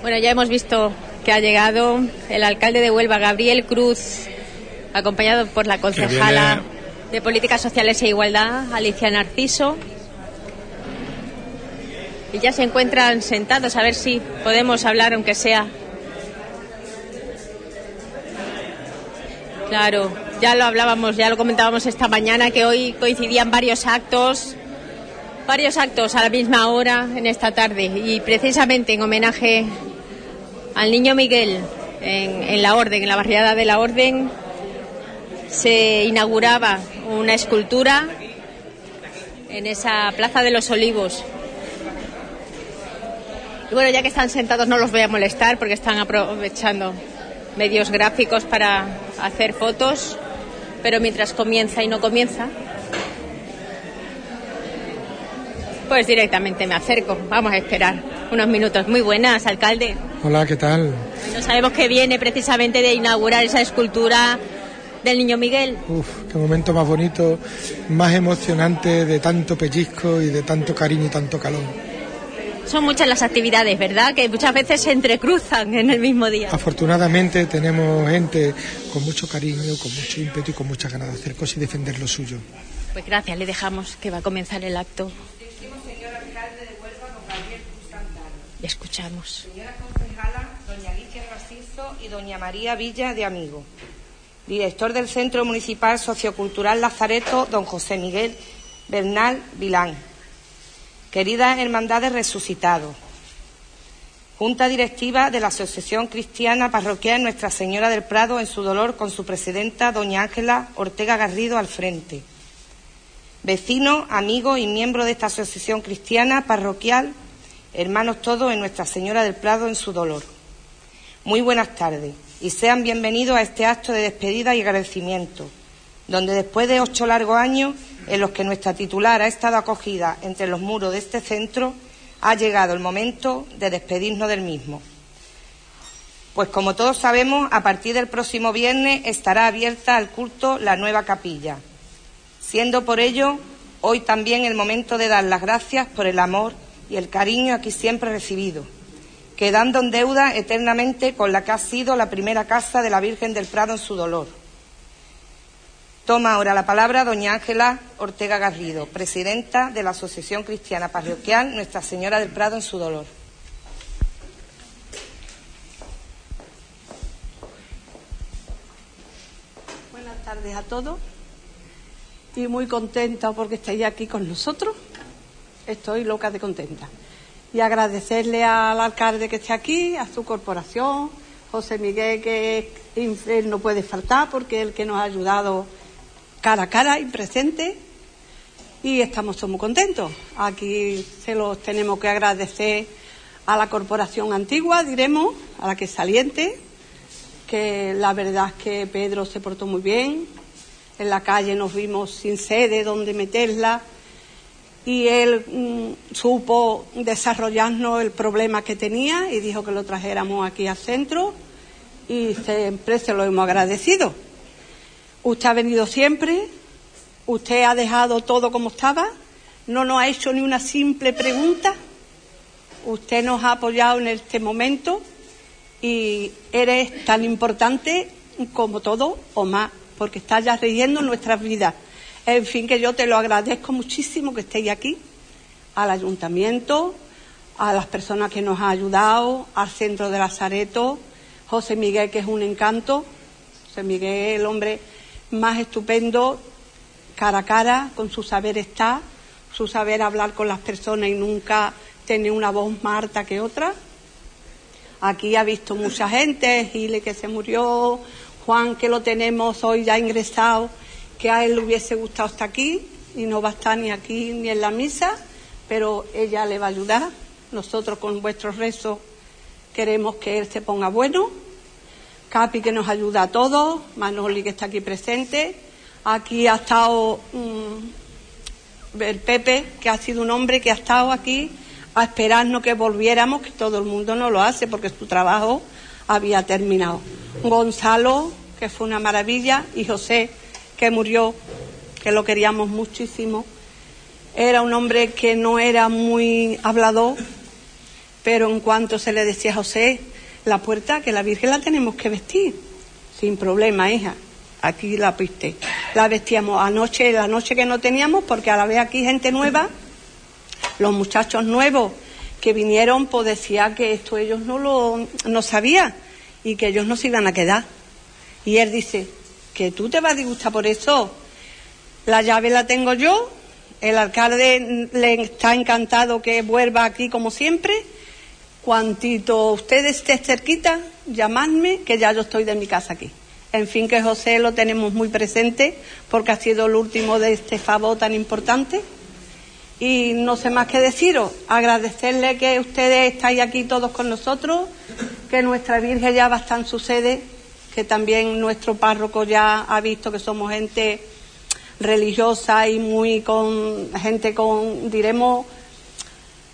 Bueno, ya hemos visto que ha llegado el alcalde de Huelva, Gabriel Cruz, acompañado por la concejala de Políticas Sociales e Igualdad, Alicia Narciso. Y ya se encuentran sentados a ver si podemos hablar, aunque sea. Claro, Ya lo hablábamos, ya lo comentábamos esta mañana, que hoy coincidían varios actos, varios actos a la misma hora en esta tarde. Y precisamente en homenaje al niño Miguel en, en la Orden, en la barriada de la Orden, se inauguraba una escultura en esa Plaza de los Olivos. Y bueno, ya que están sentados no los voy a molestar porque están aprovechando medios gráficos para hacer fotos, pero mientras comienza y no comienza, pues directamente me acerco. Vamos a esperar unos minutos. Muy buenas, alcalde. Hola, ¿qué tal? Bueno, sabemos que viene precisamente de inaugurar esa escultura del niño Miguel. Uf, qué momento más bonito, más emocionante de tanto pellizco y de tanto cariño y tanto calor. Son muchas las actividades, ¿verdad? Que muchas veces se entrecruzan en el mismo día. Afortunadamente tenemos gente con mucho cariño, con mucho ímpetu y con muchas ganas de hacer cosas y defender lo suyo. Pues gracias, le dejamos que va a comenzar el acto. Le escuchamos. Señora concejala, doña Alicia Racizo y doña María Villa de Amigo. Director del Centro Municipal Sociocultural Lazareto, don José Miguel Bernal Vilán. Queridas Hermandades Resucitados. Junta Directiva de la Asociación Cristiana Parroquial Nuestra Señora del Prado en su dolor con su presidenta, doña Ángela Ortega Garrido, al frente. Vecinos, amigos y miembros de esta Asociación Cristiana Parroquial, hermanos todos en Nuestra Señora del Prado en su dolor. Muy buenas tardes y sean bienvenidos a este acto de despedida y agradecimiento, donde después de ocho largos años en los que nuestra titular ha estado acogida entre los muros de este centro, ha llegado el momento de despedirnos del mismo. Pues como todos sabemos, a partir del próximo viernes estará abierta al culto la nueva capilla, siendo por ello hoy también el momento de dar las gracias por el amor y el cariño aquí siempre recibido, quedando en deuda eternamente con la que ha sido la primera casa de la Virgen del Prado en su dolor. Toma ahora la palabra doña Ángela Ortega Garrido, presidenta de la Asociación Cristiana Parroquial Nuestra Señora del Prado en su dolor. Buenas tardes a todos y muy contenta porque estáis aquí con nosotros. Estoy loca de contenta. Y agradecerle al alcalde que esté aquí, a su corporación, José Miguel, que él no puede faltar porque es el que nos ha ayudado cara a cara y presente. Y estamos muy contentos. Aquí se los tenemos que agradecer a la corporación antigua, diremos, a la que es saliente, que la verdad es que Pedro se portó muy bien. En la calle nos vimos sin sede donde meterla y él mm, supo desarrollarnos el problema que tenía y dijo que lo trajéramos aquí al centro y siempre se lo hemos agradecido. Usted ha venido siempre, usted ha dejado todo como estaba, no nos ha hecho ni una simple pregunta, usted nos ha apoyado en este momento y eres tan importante como todo o más, porque estás ya rigiendo nuestras vidas. En fin, que yo te lo agradezco muchísimo que estéis aquí, al ayuntamiento, a las personas que nos han ayudado, al centro de Lazareto, José Miguel, que es un encanto, José Miguel, el hombre más estupendo, cara a cara, con su saber estar, su saber hablar con las personas y nunca tener una voz más alta que otra. Aquí ha visto mucha gente, Gile que se murió, Juan que lo tenemos hoy ya ingresado, que a él le hubiese gustado estar aquí y no va a estar ni aquí ni en la misa, pero ella le va a ayudar. Nosotros con vuestros rezos queremos que él se ponga bueno. Capi que nos ayuda a todos, Manoli que está aquí presente. Aquí ha estado um, el Pepe, que ha sido un hombre que ha estado aquí a esperarnos que volviéramos, que todo el mundo no lo hace porque su trabajo había terminado. Gonzalo, que fue una maravilla, y José, que murió, que lo queríamos muchísimo. Era un hombre que no era muy hablador, pero en cuanto se le decía a José, la puerta, que la Virgen la tenemos que vestir, sin problema, hija. Aquí la viste. La vestíamos anoche, la noche que no teníamos, porque a la vez aquí gente nueva, los muchachos nuevos que vinieron, pues decía que esto ellos no lo no sabían y que ellos no se iban a quedar. Y él dice que tú te vas a disgustar por eso. La llave la tengo yo, el alcalde le está encantado que vuelva aquí como siempre. Cuantito ustedes esté cerquita, llamadme, que ya yo estoy de mi casa aquí. En fin, que José lo tenemos muy presente porque ha sido el último de este favor tan importante. Y no sé más que deciros, agradecerle que ustedes estáis aquí todos con nosotros, que nuestra Virgen ya va a estar en su sede, que también nuestro párroco ya ha visto que somos gente religiosa y muy con gente con, diremos,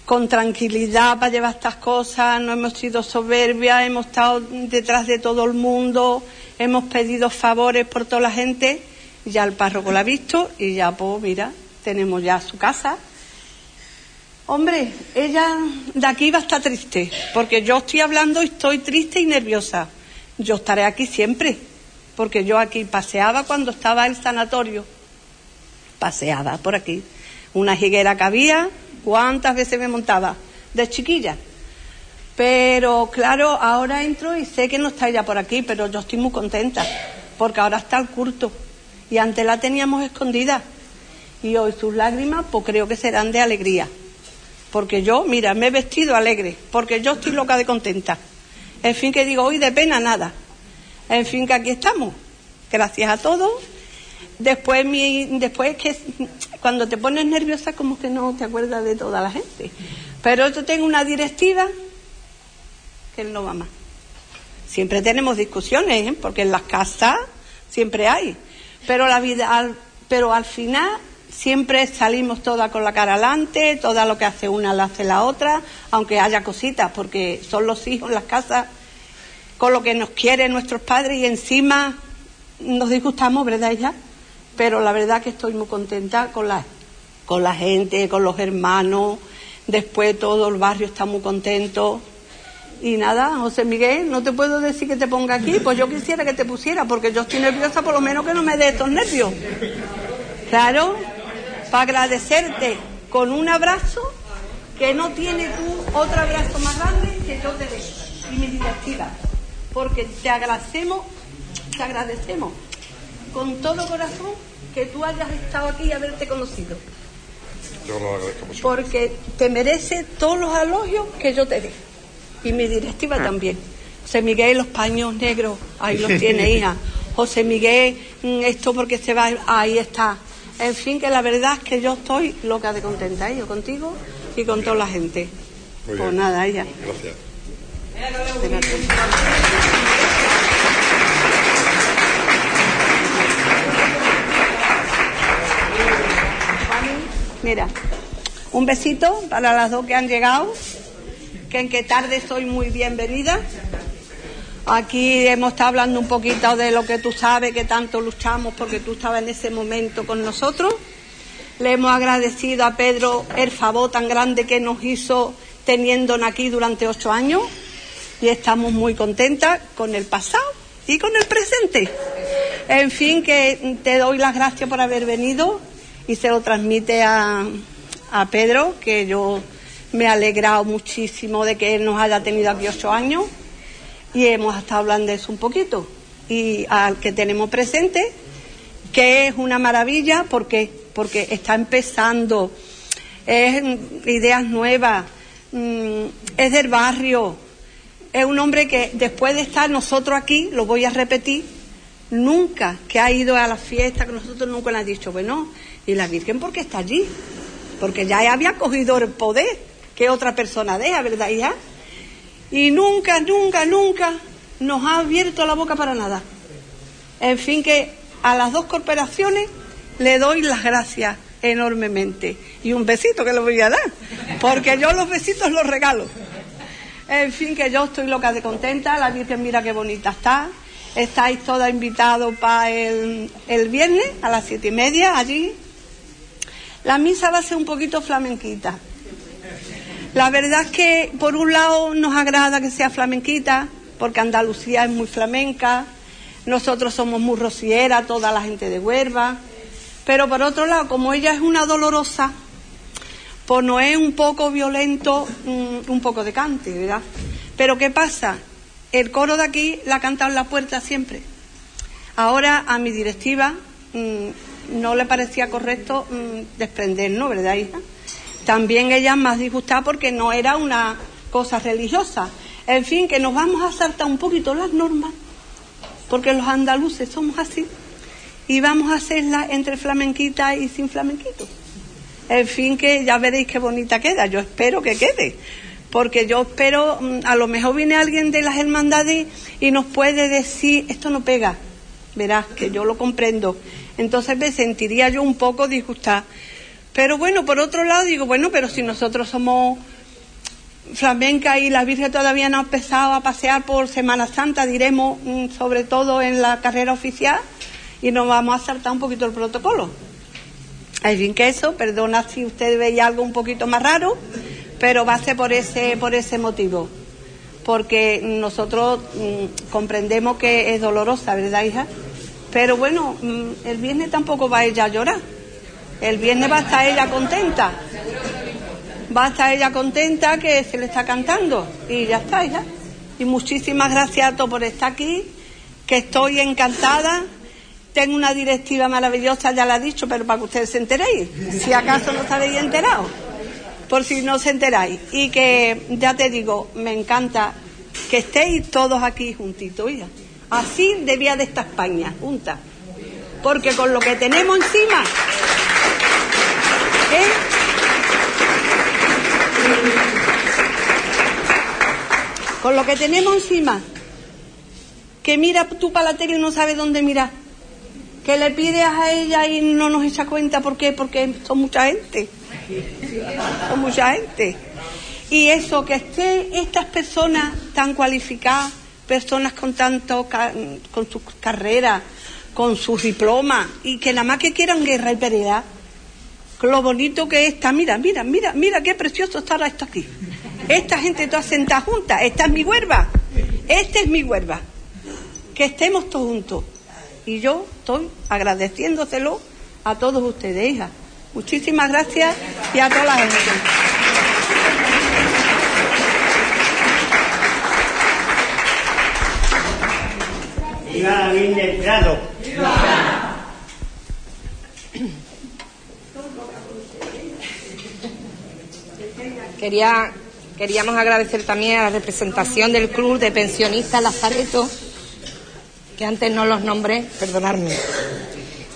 con tranquilidad para llevar estas cosas, no hemos sido soberbias, hemos estado detrás de todo el mundo, hemos pedido favores por toda la gente, ya el párroco lo ha visto y ya pues mira, tenemos ya su casa. Hombre, ella de aquí va a estar triste, porque yo estoy hablando y estoy triste y nerviosa. Yo estaré aquí siempre, porque yo aquí paseaba cuando estaba el sanatorio. Paseaba por aquí. Una higuera que había, ¿cuántas veces me montaba? De chiquilla. Pero claro, ahora entro y sé que no está ella por aquí, pero yo estoy muy contenta, porque ahora está el curto. Y antes la teníamos escondida. Y hoy sus lágrimas, pues creo que serán de alegría. Porque yo, mira, me he vestido alegre, porque yo estoy loca de contenta. En fin, que digo, hoy de pena nada. En fin, que aquí estamos. Gracias a todos. Después, mi, después que cuando te pones nerviosa, como que no te acuerdas de toda la gente. Pero yo tengo una directiva que él no va más. Siempre tenemos discusiones, ¿eh? porque en las casas siempre hay. Pero la vida, pero al final siempre salimos todas con la cara adelante, todo lo que hace una lo hace la otra, aunque haya cositas, porque son los hijos las casas con lo que nos quieren nuestros padres y encima nos disgustamos, ¿verdad, ya? Pero la verdad que estoy muy contenta con la, con la gente, con los hermanos, después todo el barrio está muy contento. Y nada, José Miguel, no te puedo decir que te ponga aquí, pues yo quisiera que te pusiera, porque yo estoy nerviosa, por lo menos que no me dé estos nervios. Claro, para agradecerte con un abrazo que no tiene tú otro abrazo más grande que yo te dé y mi directiva. Porque te agradecemos, te agradecemos con todo corazón que tú hayas estado aquí y haberte conocido. Yo lo agradezco mucho. Porque te merece todos los elogios que yo te dé. Y mi directiva también. José Miguel, los paños negros, ahí los tiene, hija. José Miguel, mm, esto porque se va, ahí está. En fin, que la verdad es que yo estoy loca de contenta, ¿eh? yo contigo y con toda la gente. Muy Pues bien. nada, ella. Gracias. Mira, un besito para las dos que han llegado, que en qué tarde soy muy bienvenida. Aquí hemos estado hablando un poquito de lo que tú sabes, que tanto luchamos porque tú estabas en ese momento con nosotros. Le hemos agradecido a Pedro el favor tan grande que nos hizo teniéndonos aquí durante ocho años y estamos muy contentas con el pasado y con el presente. En fin, que te doy las gracias por haber venido y se lo transmite a, a Pedro, que yo me he alegrado muchísimo de que él nos haya tenido aquí ocho años y hemos estado hablando de eso un poquito. Y al que tenemos presente, que es una maravilla, ¿por qué? Porque está empezando, es ideas nuevas, mm, es del barrio, es un hombre que después de estar nosotros aquí, lo voy a repetir, nunca que ha ido a la fiesta, que nosotros nunca le han dicho, bueno, ¿y la Virgen por qué está allí? Porque ya había cogido el poder que otra persona deja, ¿verdad, hija? Y nunca, nunca, nunca nos ha abierto la boca para nada. En fin, que a las dos corporaciones le doy las gracias enormemente. Y un besito que le voy a dar, porque yo los besitos los regalo. En fin, que yo estoy loca de contenta, la Virgen mira qué bonita está. Estáis todas invitados para el, el viernes a las siete y media allí. La misa va a ser un poquito flamenquita. La verdad es que por un lado nos agrada que sea flamenquita, porque Andalucía es muy flamenca, nosotros somos muy rociera, toda la gente de Huerva, pero por otro lado, como ella es una dolorosa, pues no es un poco violento, mm, un poco de cante, ¿verdad? Pero ¿qué pasa? El coro de aquí la ha cantado en la puerta siempre. Ahora a mi directiva mm, no le parecía correcto mm, desprendernos, ¿verdad, hija? También ella más disgustada porque no era una cosa religiosa. En fin, que nos vamos a saltar un poquito las normas, porque los andaluces somos así, y vamos a hacerlas entre flamenquita y sin flamenquito. En fin, que ya veréis qué bonita queda. Yo espero que quede. Porque yo espero, mm, a lo mejor viene alguien de las hermandades y nos puede decir, esto no pega. Verás que yo lo comprendo. Entonces me sentiría yo un poco disgustada. Pero bueno, por otro lado digo, bueno, pero si nosotros somos flamenca y la Virgen todavía no ha empezado a pasear por Semana Santa, diremos, mm, sobre todo en la carrera oficial, y nos vamos a saltar un poquito el protocolo. En fin, que eso, perdona si usted veía algo un poquito más raro, pero va a ser por ese, por ese motivo. Porque nosotros mm, comprendemos que es dolorosa, ¿verdad, hija? Pero bueno, mm, el viernes tampoco va ella a llorar. El viernes va a estar ella contenta. Va a estar ella contenta que se le está cantando. Y ya está, hija. Y muchísimas gracias a todos por estar aquí, que estoy encantada tengo una directiva maravillosa, ya la he dicho, pero para que ustedes se enteréis, si acaso no estaréis enterados, por si no se enteráis. Y que, ya te digo, me encanta que estéis todos aquí juntitos, oiga. Así debía de esta España, junta. Porque con lo que tenemos encima, ¿eh? Con lo que tenemos encima, que mira tú para la tele y no sabes dónde mirar que le pides a ella y no nos echa cuenta por qué, porque son mucha gente. Son mucha gente. Y eso, que estén estas personas tan cualificadas, personas con tanto, con sus carreras, con sus diplomas, y que nada más que quieran guerra y pelea, lo bonito que está, mira, mira, mira, mira qué precioso estará esto aquí. Esta gente toda sentada junta, esta es mi huerva, esta es mi huerva. Que estemos todos juntos y yo estoy agradeciéndoselo a todos ustedes, hija. Muchísimas gracias y a toda la gente. ¡Viva la Prado! Quería, queríamos agradecer también a la representación del Club de Pensionistas Lazareto que antes no los nombré, perdonadme.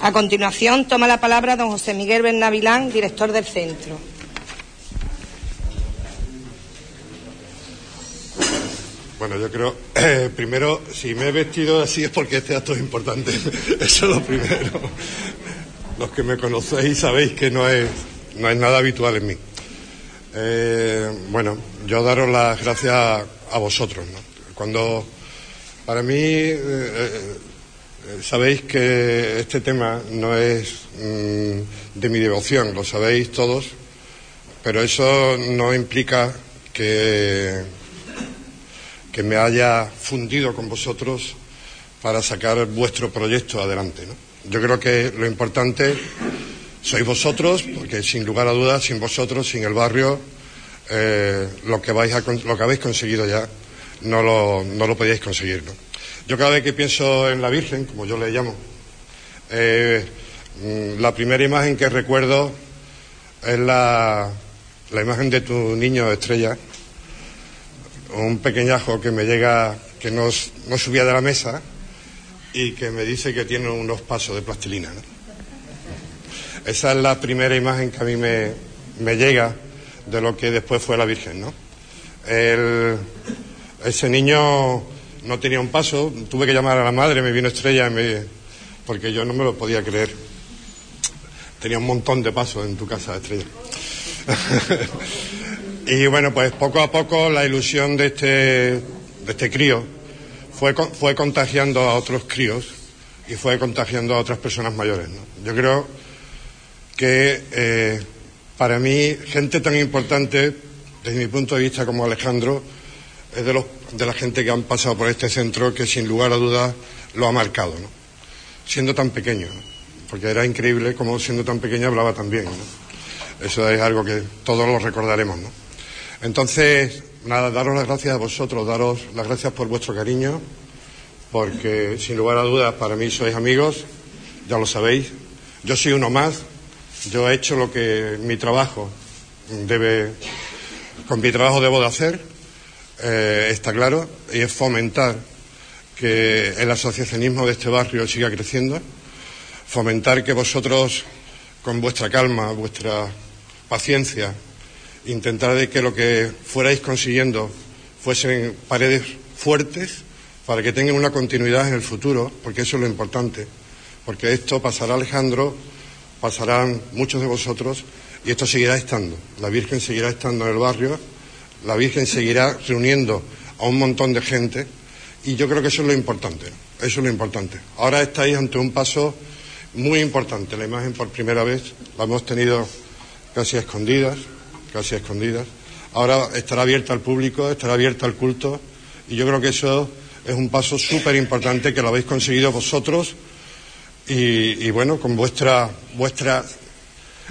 A continuación toma la palabra don José Miguel Bernavilán, director del centro. Bueno, yo creo, eh, primero, si me he vestido así es porque este acto es importante. Eso es lo primero. Los que me conocéis sabéis que no es, no es nada habitual en mí. Eh, bueno, yo daros las gracias a vosotros. Cuando para mí, eh, eh, sabéis que este tema no es mm, de mi devoción, lo sabéis todos, pero eso no implica que, que me haya fundido con vosotros para sacar vuestro proyecto adelante. Yo creo que lo importante sois vosotros, porque sin lugar a dudas, sin vosotros, sin el barrio, eh, lo, que vais lo que habéis conseguido ya no lo, no lo podíais conseguir. ¿no? Yo cada vez que pienso en la Virgen, como yo le llamo, eh, mm, la primera imagen que recuerdo es la, la imagen de tu niño estrella, un pequeñajo que me llega, que no, subía de la mesa y que me dice que tiene unos pasos de plastilina. Esa es la primera imagen que a mí me, me llega de lo que después fue la Virgen, ¿no? ese niño no tenía un paso, tuve que llamar a la madre, me vino estrella, porque yo no me lo podía creer. Tenía un montón de pasos en tu casa, estrella. y bueno, pues poco a poco la ilusión de este, de este crío fue, fue contagiando a otros críos y fue contagiando a otras personas mayores. Yo creo que eh, para mí, gente tan importante, desde mi punto de vista como Alejandro, es de, los, de la gente que han pasado por este centro que sin lugar a dudas lo ha marcado, ¿no? siendo tan pequeño, porque era increíble como siendo tan pequeño hablaba tan bien. Eso es algo que todos lo recordaremos. ¿no? Entonces, nada, daros las gracias a vosotros, daros las gracias por vuestro cariño, porque sin lugar a dudas para mí sois amigos, ya lo sabéis. Yo soy uno más, yo he hecho lo que mi trabajo debe, con mi trabajo debo de hacer, eh, está claro, y es fomentar que el asociacionismo de este barrio siga creciendo, fomentar que vosotros, con vuestra calma, vuestra paciencia, intentar que lo que fuerais consiguiendo fuesen paredes fuertes para que tengan una continuidad en el futuro, porque eso es lo importante, porque esto pasará Alejandro, pasarán muchos de vosotros y esto seguirá estando. La Virgen seguirá estando en el barrio, la Virgen seguirá reuniendo a un montón de gente y yo creo que eso es lo importante, eso es lo importante. Ahora estáis ante un paso muy importante, la imagen por primera vez la hemos tenido casi escondidas, casi escondidas. Ahora estará abierta al público, estará abierta al culto y yo creo que eso es un paso súper importante que lo habéis conseguido vosotros y, bueno, con vuestra, vuestra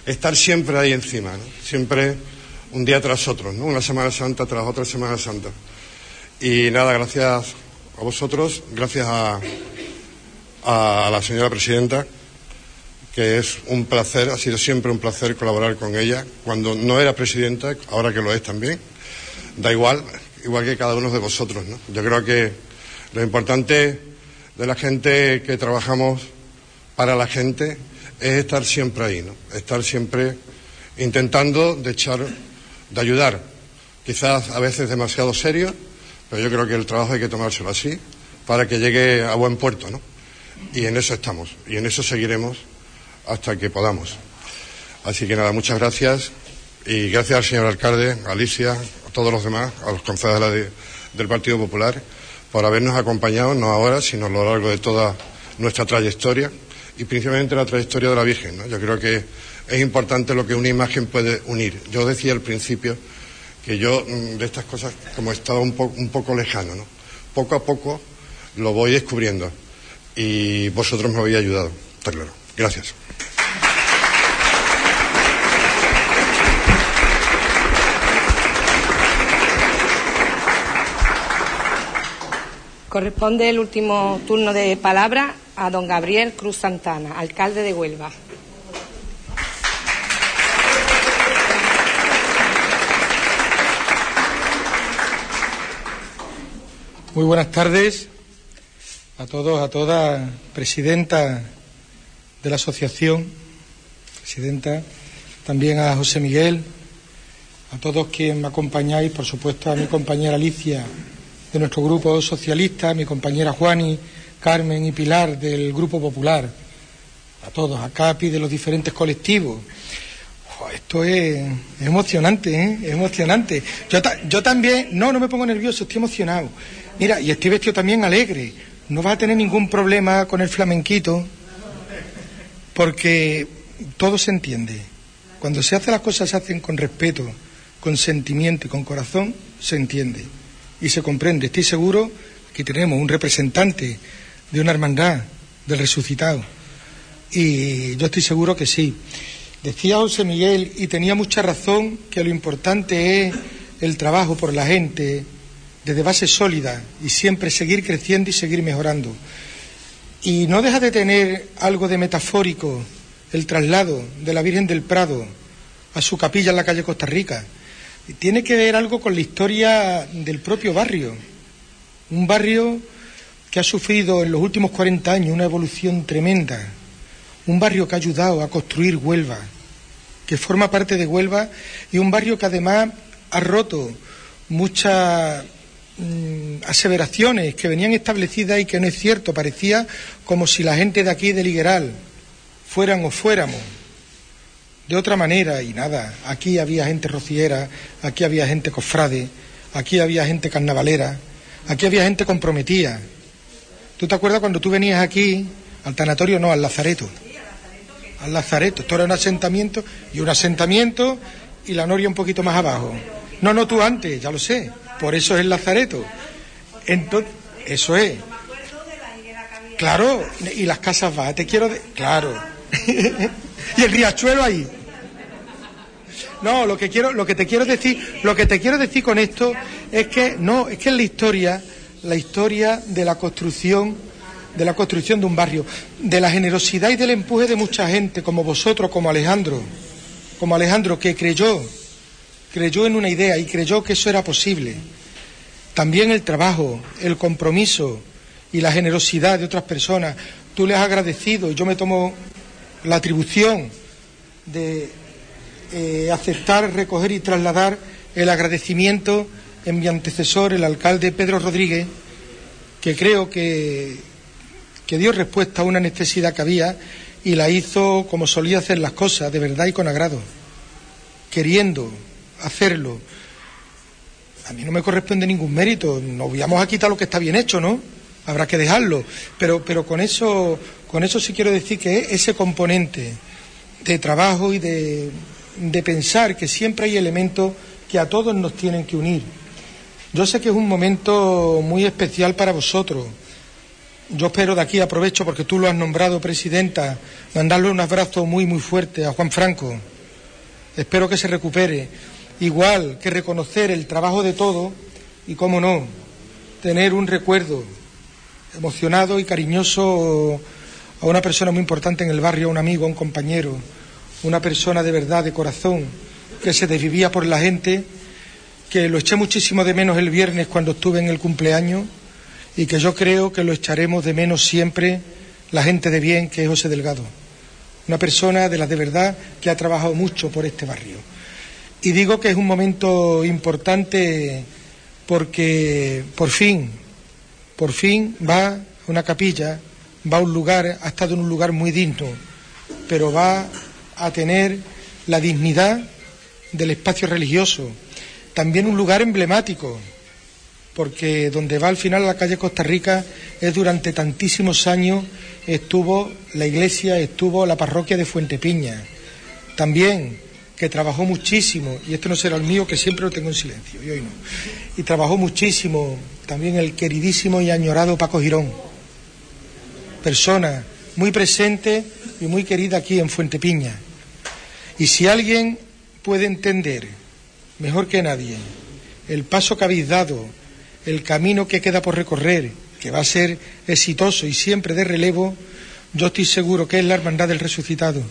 estar siempre ahí encima, ¿no? siempre un día tras otro, ¿no? una Semana Santa tras otra Semana Santa. Y nada, gracias a vosotros, gracias a, a la señora presidenta, que es un placer, ha sido siempre un placer colaborar con ella, cuando no era presidenta, ahora que lo es también, da igual, igual que cada uno de vosotros. ¿no? Yo creo que lo importante de la gente que trabajamos para la gente es estar siempre ahí, ¿no? estar siempre intentando de echar, de ayudar, quizás a veces demasiado serio, pero yo creo que el trabajo hay que tomárselo así para que llegue a buen puerto, ¿no? Y en eso estamos, y en eso seguiremos hasta que podamos. Así que nada, muchas gracias y gracias al señor alcalde, a Alicia, a todos los demás, a los concejales del Partido Popular, por habernos acompañado, no ahora, sino a lo largo de toda nuestra trayectoria y principalmente la trayectoria de la Virgen. ¿no? Yo creo que es importante lo que una imagen puede unir. Yo decía al principio que yo mm, de estas cosas como estaba un, un poco lejano, ¿no? Poco a poco lo voy descubriendo y vosotros me habéis ayudado, claro. Gracias. Corresponde el último turno de palabra a don Gabriel Cruz Santana, alcalde de Huelva. Muy buenas tardes a todos, a todas, presidenta de la asociación, presidenta, también a José Miguel, a todos quienes me acompañáis, por supuesto a mi compañera Alicia de nuestro grupo socialista, a mi compañera Juani, Carmen y Pilar del Grupo Popular, a todos, a Capi de los diferentes colectivos. esto es, emocionante, ¿eh? emocionante. Yo, yo también, no, no me pongo nervioso, estoy emocionado. Mira, y estoy vestido también alegre. No va a tener ningún problema con el flamenquito, porque todo se entiende. Cuando se hacen las cosas se hacen con respeto, con sentimiento y con corazón, se entiende y se comprende. Estoy seguro que tenemos un representante de una hermandad del resucitado. Y yo estoy seguro que sí. Decía José Miguel, y tenía mucha razón, que lo importante es el trabajo por la gente, desde base sólida, y siempre seguir creciendo y seguir mejorando. Y no deja de tener algo de metafórico el traslado de la Virgen del Prado a su capilla en la calle Costa Rica. Tiene que ver algo con la historia del propio barrio. Un barrio que ha sufrido en los últimos 40 años una evolución tremenda. Un barrio que ha ayudado a construir Huelva, que forma parte de Huelva y un barrio que además ha roto muchas mm, aseveraciones que venían establecidas y que no es cierto. Parecía como si la gente de aquí de Ligueral fueran o fuéramos de otra manera y nada. Aquí había gente rociera, aquí había gente cofrade, aquí había gente carnavalera, aquí había gente comprometida. ¿Tú te acuerdas cuando tú venías aquí, al tanatorio, no, al Lazareto? Al Lazareto. Esto era un asentamiento y un asentamiento y la noria un poquito más abajo. No, no, tú antes, ya lo sé. Por eso es el Lazareto. Entonces, eso es. Claro, y las casas va, te quiero. De... Claro. y el riachuelo ahí. No, lo que quiero, lo que te quiero decir, lo que te quiero decir con esto es que no, es que en la historia la historia de la construcción de la construcción de un barrio, de la generosidad y del empuje de mucha gente, como vosotros, como Alejandro, como Alejandro, que creyó, creyó en una idea y creyó que eso era posible. También el trabajo, el compromiso y la generosidad de otras personas. Tú le has agradecido y yo me tomo la atribución de eh, aceptar, recoger y trasladar el agradecimiento en mi antecesor, el alcalde Pedro Rodríguez, que creo que, que dio respuesta a una necesidad que había y la hizo como solía hacer las cosas, de verdad y con agrado, queriendo hacerlo. A mí no me corresponde ningún mérito, no vamos a quitar lo que está bien hecho, ¿no? Habrá que dejarlo, pero, pero con eso, con eso sí quiero decir que ese componente de trabajo y de, de pensar que siempre hay elementos que a todos nos tienen que unir. Yo sé que es un momento muy especial para vosotros. Yo espero de aquí, aprovecho porque tú lo has nombrado presidenta, mandarle un abrazo muy, muy fuerte a Juan Franco. Espero que se recupere. Igual que reconocer el trabajo de todos y, cómo no, tener un recuerdo emocionado y cariñoso a una persona muy importante en el barrio, a un amigo, a un compañero, una persona de verdad, de corazón, que se desvivía por la gente, que lo eché muchísimo de menos el viernes cuando estuve en el cumpleaños y que yo creo que lo echaremos de menos siempre la gente de bien que es José Delgado. Una persona de la de verdad que ha trabajado mucho por este barrio. Y digo que es un momento importante porque por fin, por fin va a una capilla, va a un lugar, ha estado en un lugar muy digno, pero va a tener la dignidad del espacio religioso, también un lugar emblemático, porque donde va al final la calle Costa Rica es durante tantísimos años estuvo la iglesia, estuvo la parroquia de Fuente Piña. También que trabajó muchísimo, y esto no será el mío, que siempre lo tengo en silencio, y hoy no, y trabajó muchísimo también el queridísimo y añorado Paco Girón, persona muy presente y muy querida aquí en Fuente Piña. Y si alguien puede entender mejor que nadie el paso que habéis dado, el camino que queda por recorrer, que va a ser exitoso y siempre de relevo, yo estoy seguro que es la hermandad del resucitado.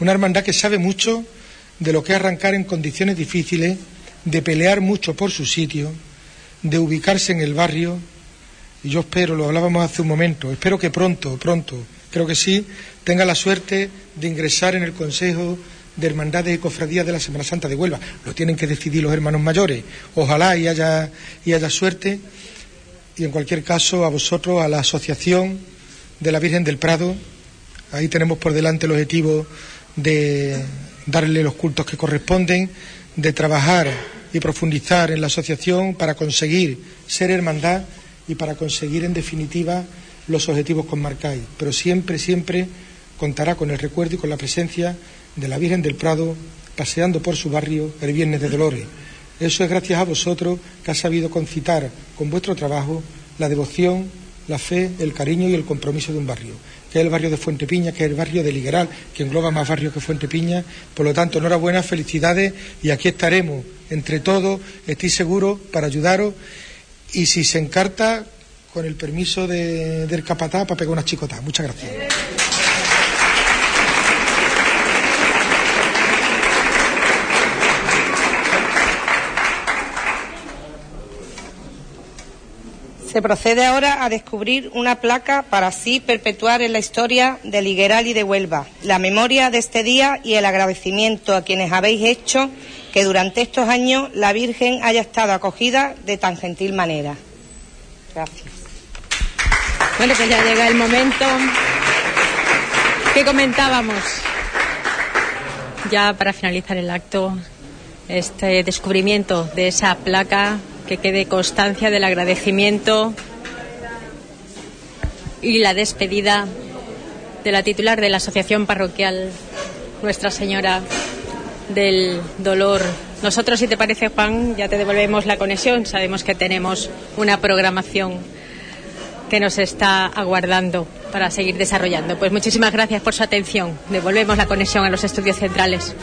Una hermandad que sabe mucho de lo que es arrancar en condiciones difíciles, de pelear mucho por su sitio, de ubicarse en el barrio. Y yo espero, lo hablábamos hace un momento, espero que pronto, pronto, creo que sí, tenga la suerte de ingresar en el Consejo de Hermandades y Cofradías de la Semana Santa de Huelva. Lo tienen que decidir los hermanos mayores. Ojalá y haya, y haya suerte. Y en cualquier caso, a vosotros, a la Asociación de la Virgen del Prado, ahí tenemos por delante el objetivo de darle los cultos que corresponden, de trabajar y profundizar en la asociación para conseguir ser hermandad y para conseguir, en definitiva, los objetivos que marcáis. Pero siempre, siempre contará con el recuerdo y con la presencia de la Virgen del Prado paseando por su barrio el Viernes de Dolores. Eso es gracias a vosotros que ha sabido concitar con vuestro trabajo la devoción, la fe, el cariño y el compromiso de un barrio, que es el barrio de Fuente Piña, que es el barrio de Ligueral, que engloba más barrios que Fuente Piña. Por lo tanto, enhorabuena, felicidades y aquí estaremos entre todos, estoy seguro, para ayudaros y si se encarta, con el permiso de, del capataz, para pegar unas chicotas. Muchas gracias. Se procede ahora a descubrir una placa para así perpetuar en la historia de Ligueral y de Huelva la memoria de este día y el agradecimiento a quienes habéis hecho que durante estos años la Virgen haya estado acogida de tan gentil manera. Gracias. Bueno, pues ya llega el momento que comentábamos. Ya para finalizar el acto, este descubrimiento de esa placa que quede constancia del agradecimiento y la despedida de la titular de la Asociación Parroquial Nuestra Señora del Dolor. Nosotros, si te parece, Juan, ya te devolvemos la conexión. Sabemos que tenemos una programación que nos está aguardando para seguir desarrollando. Pues muchísimas gracias por su atención. Devolvemos la conexión a los estudios centrales.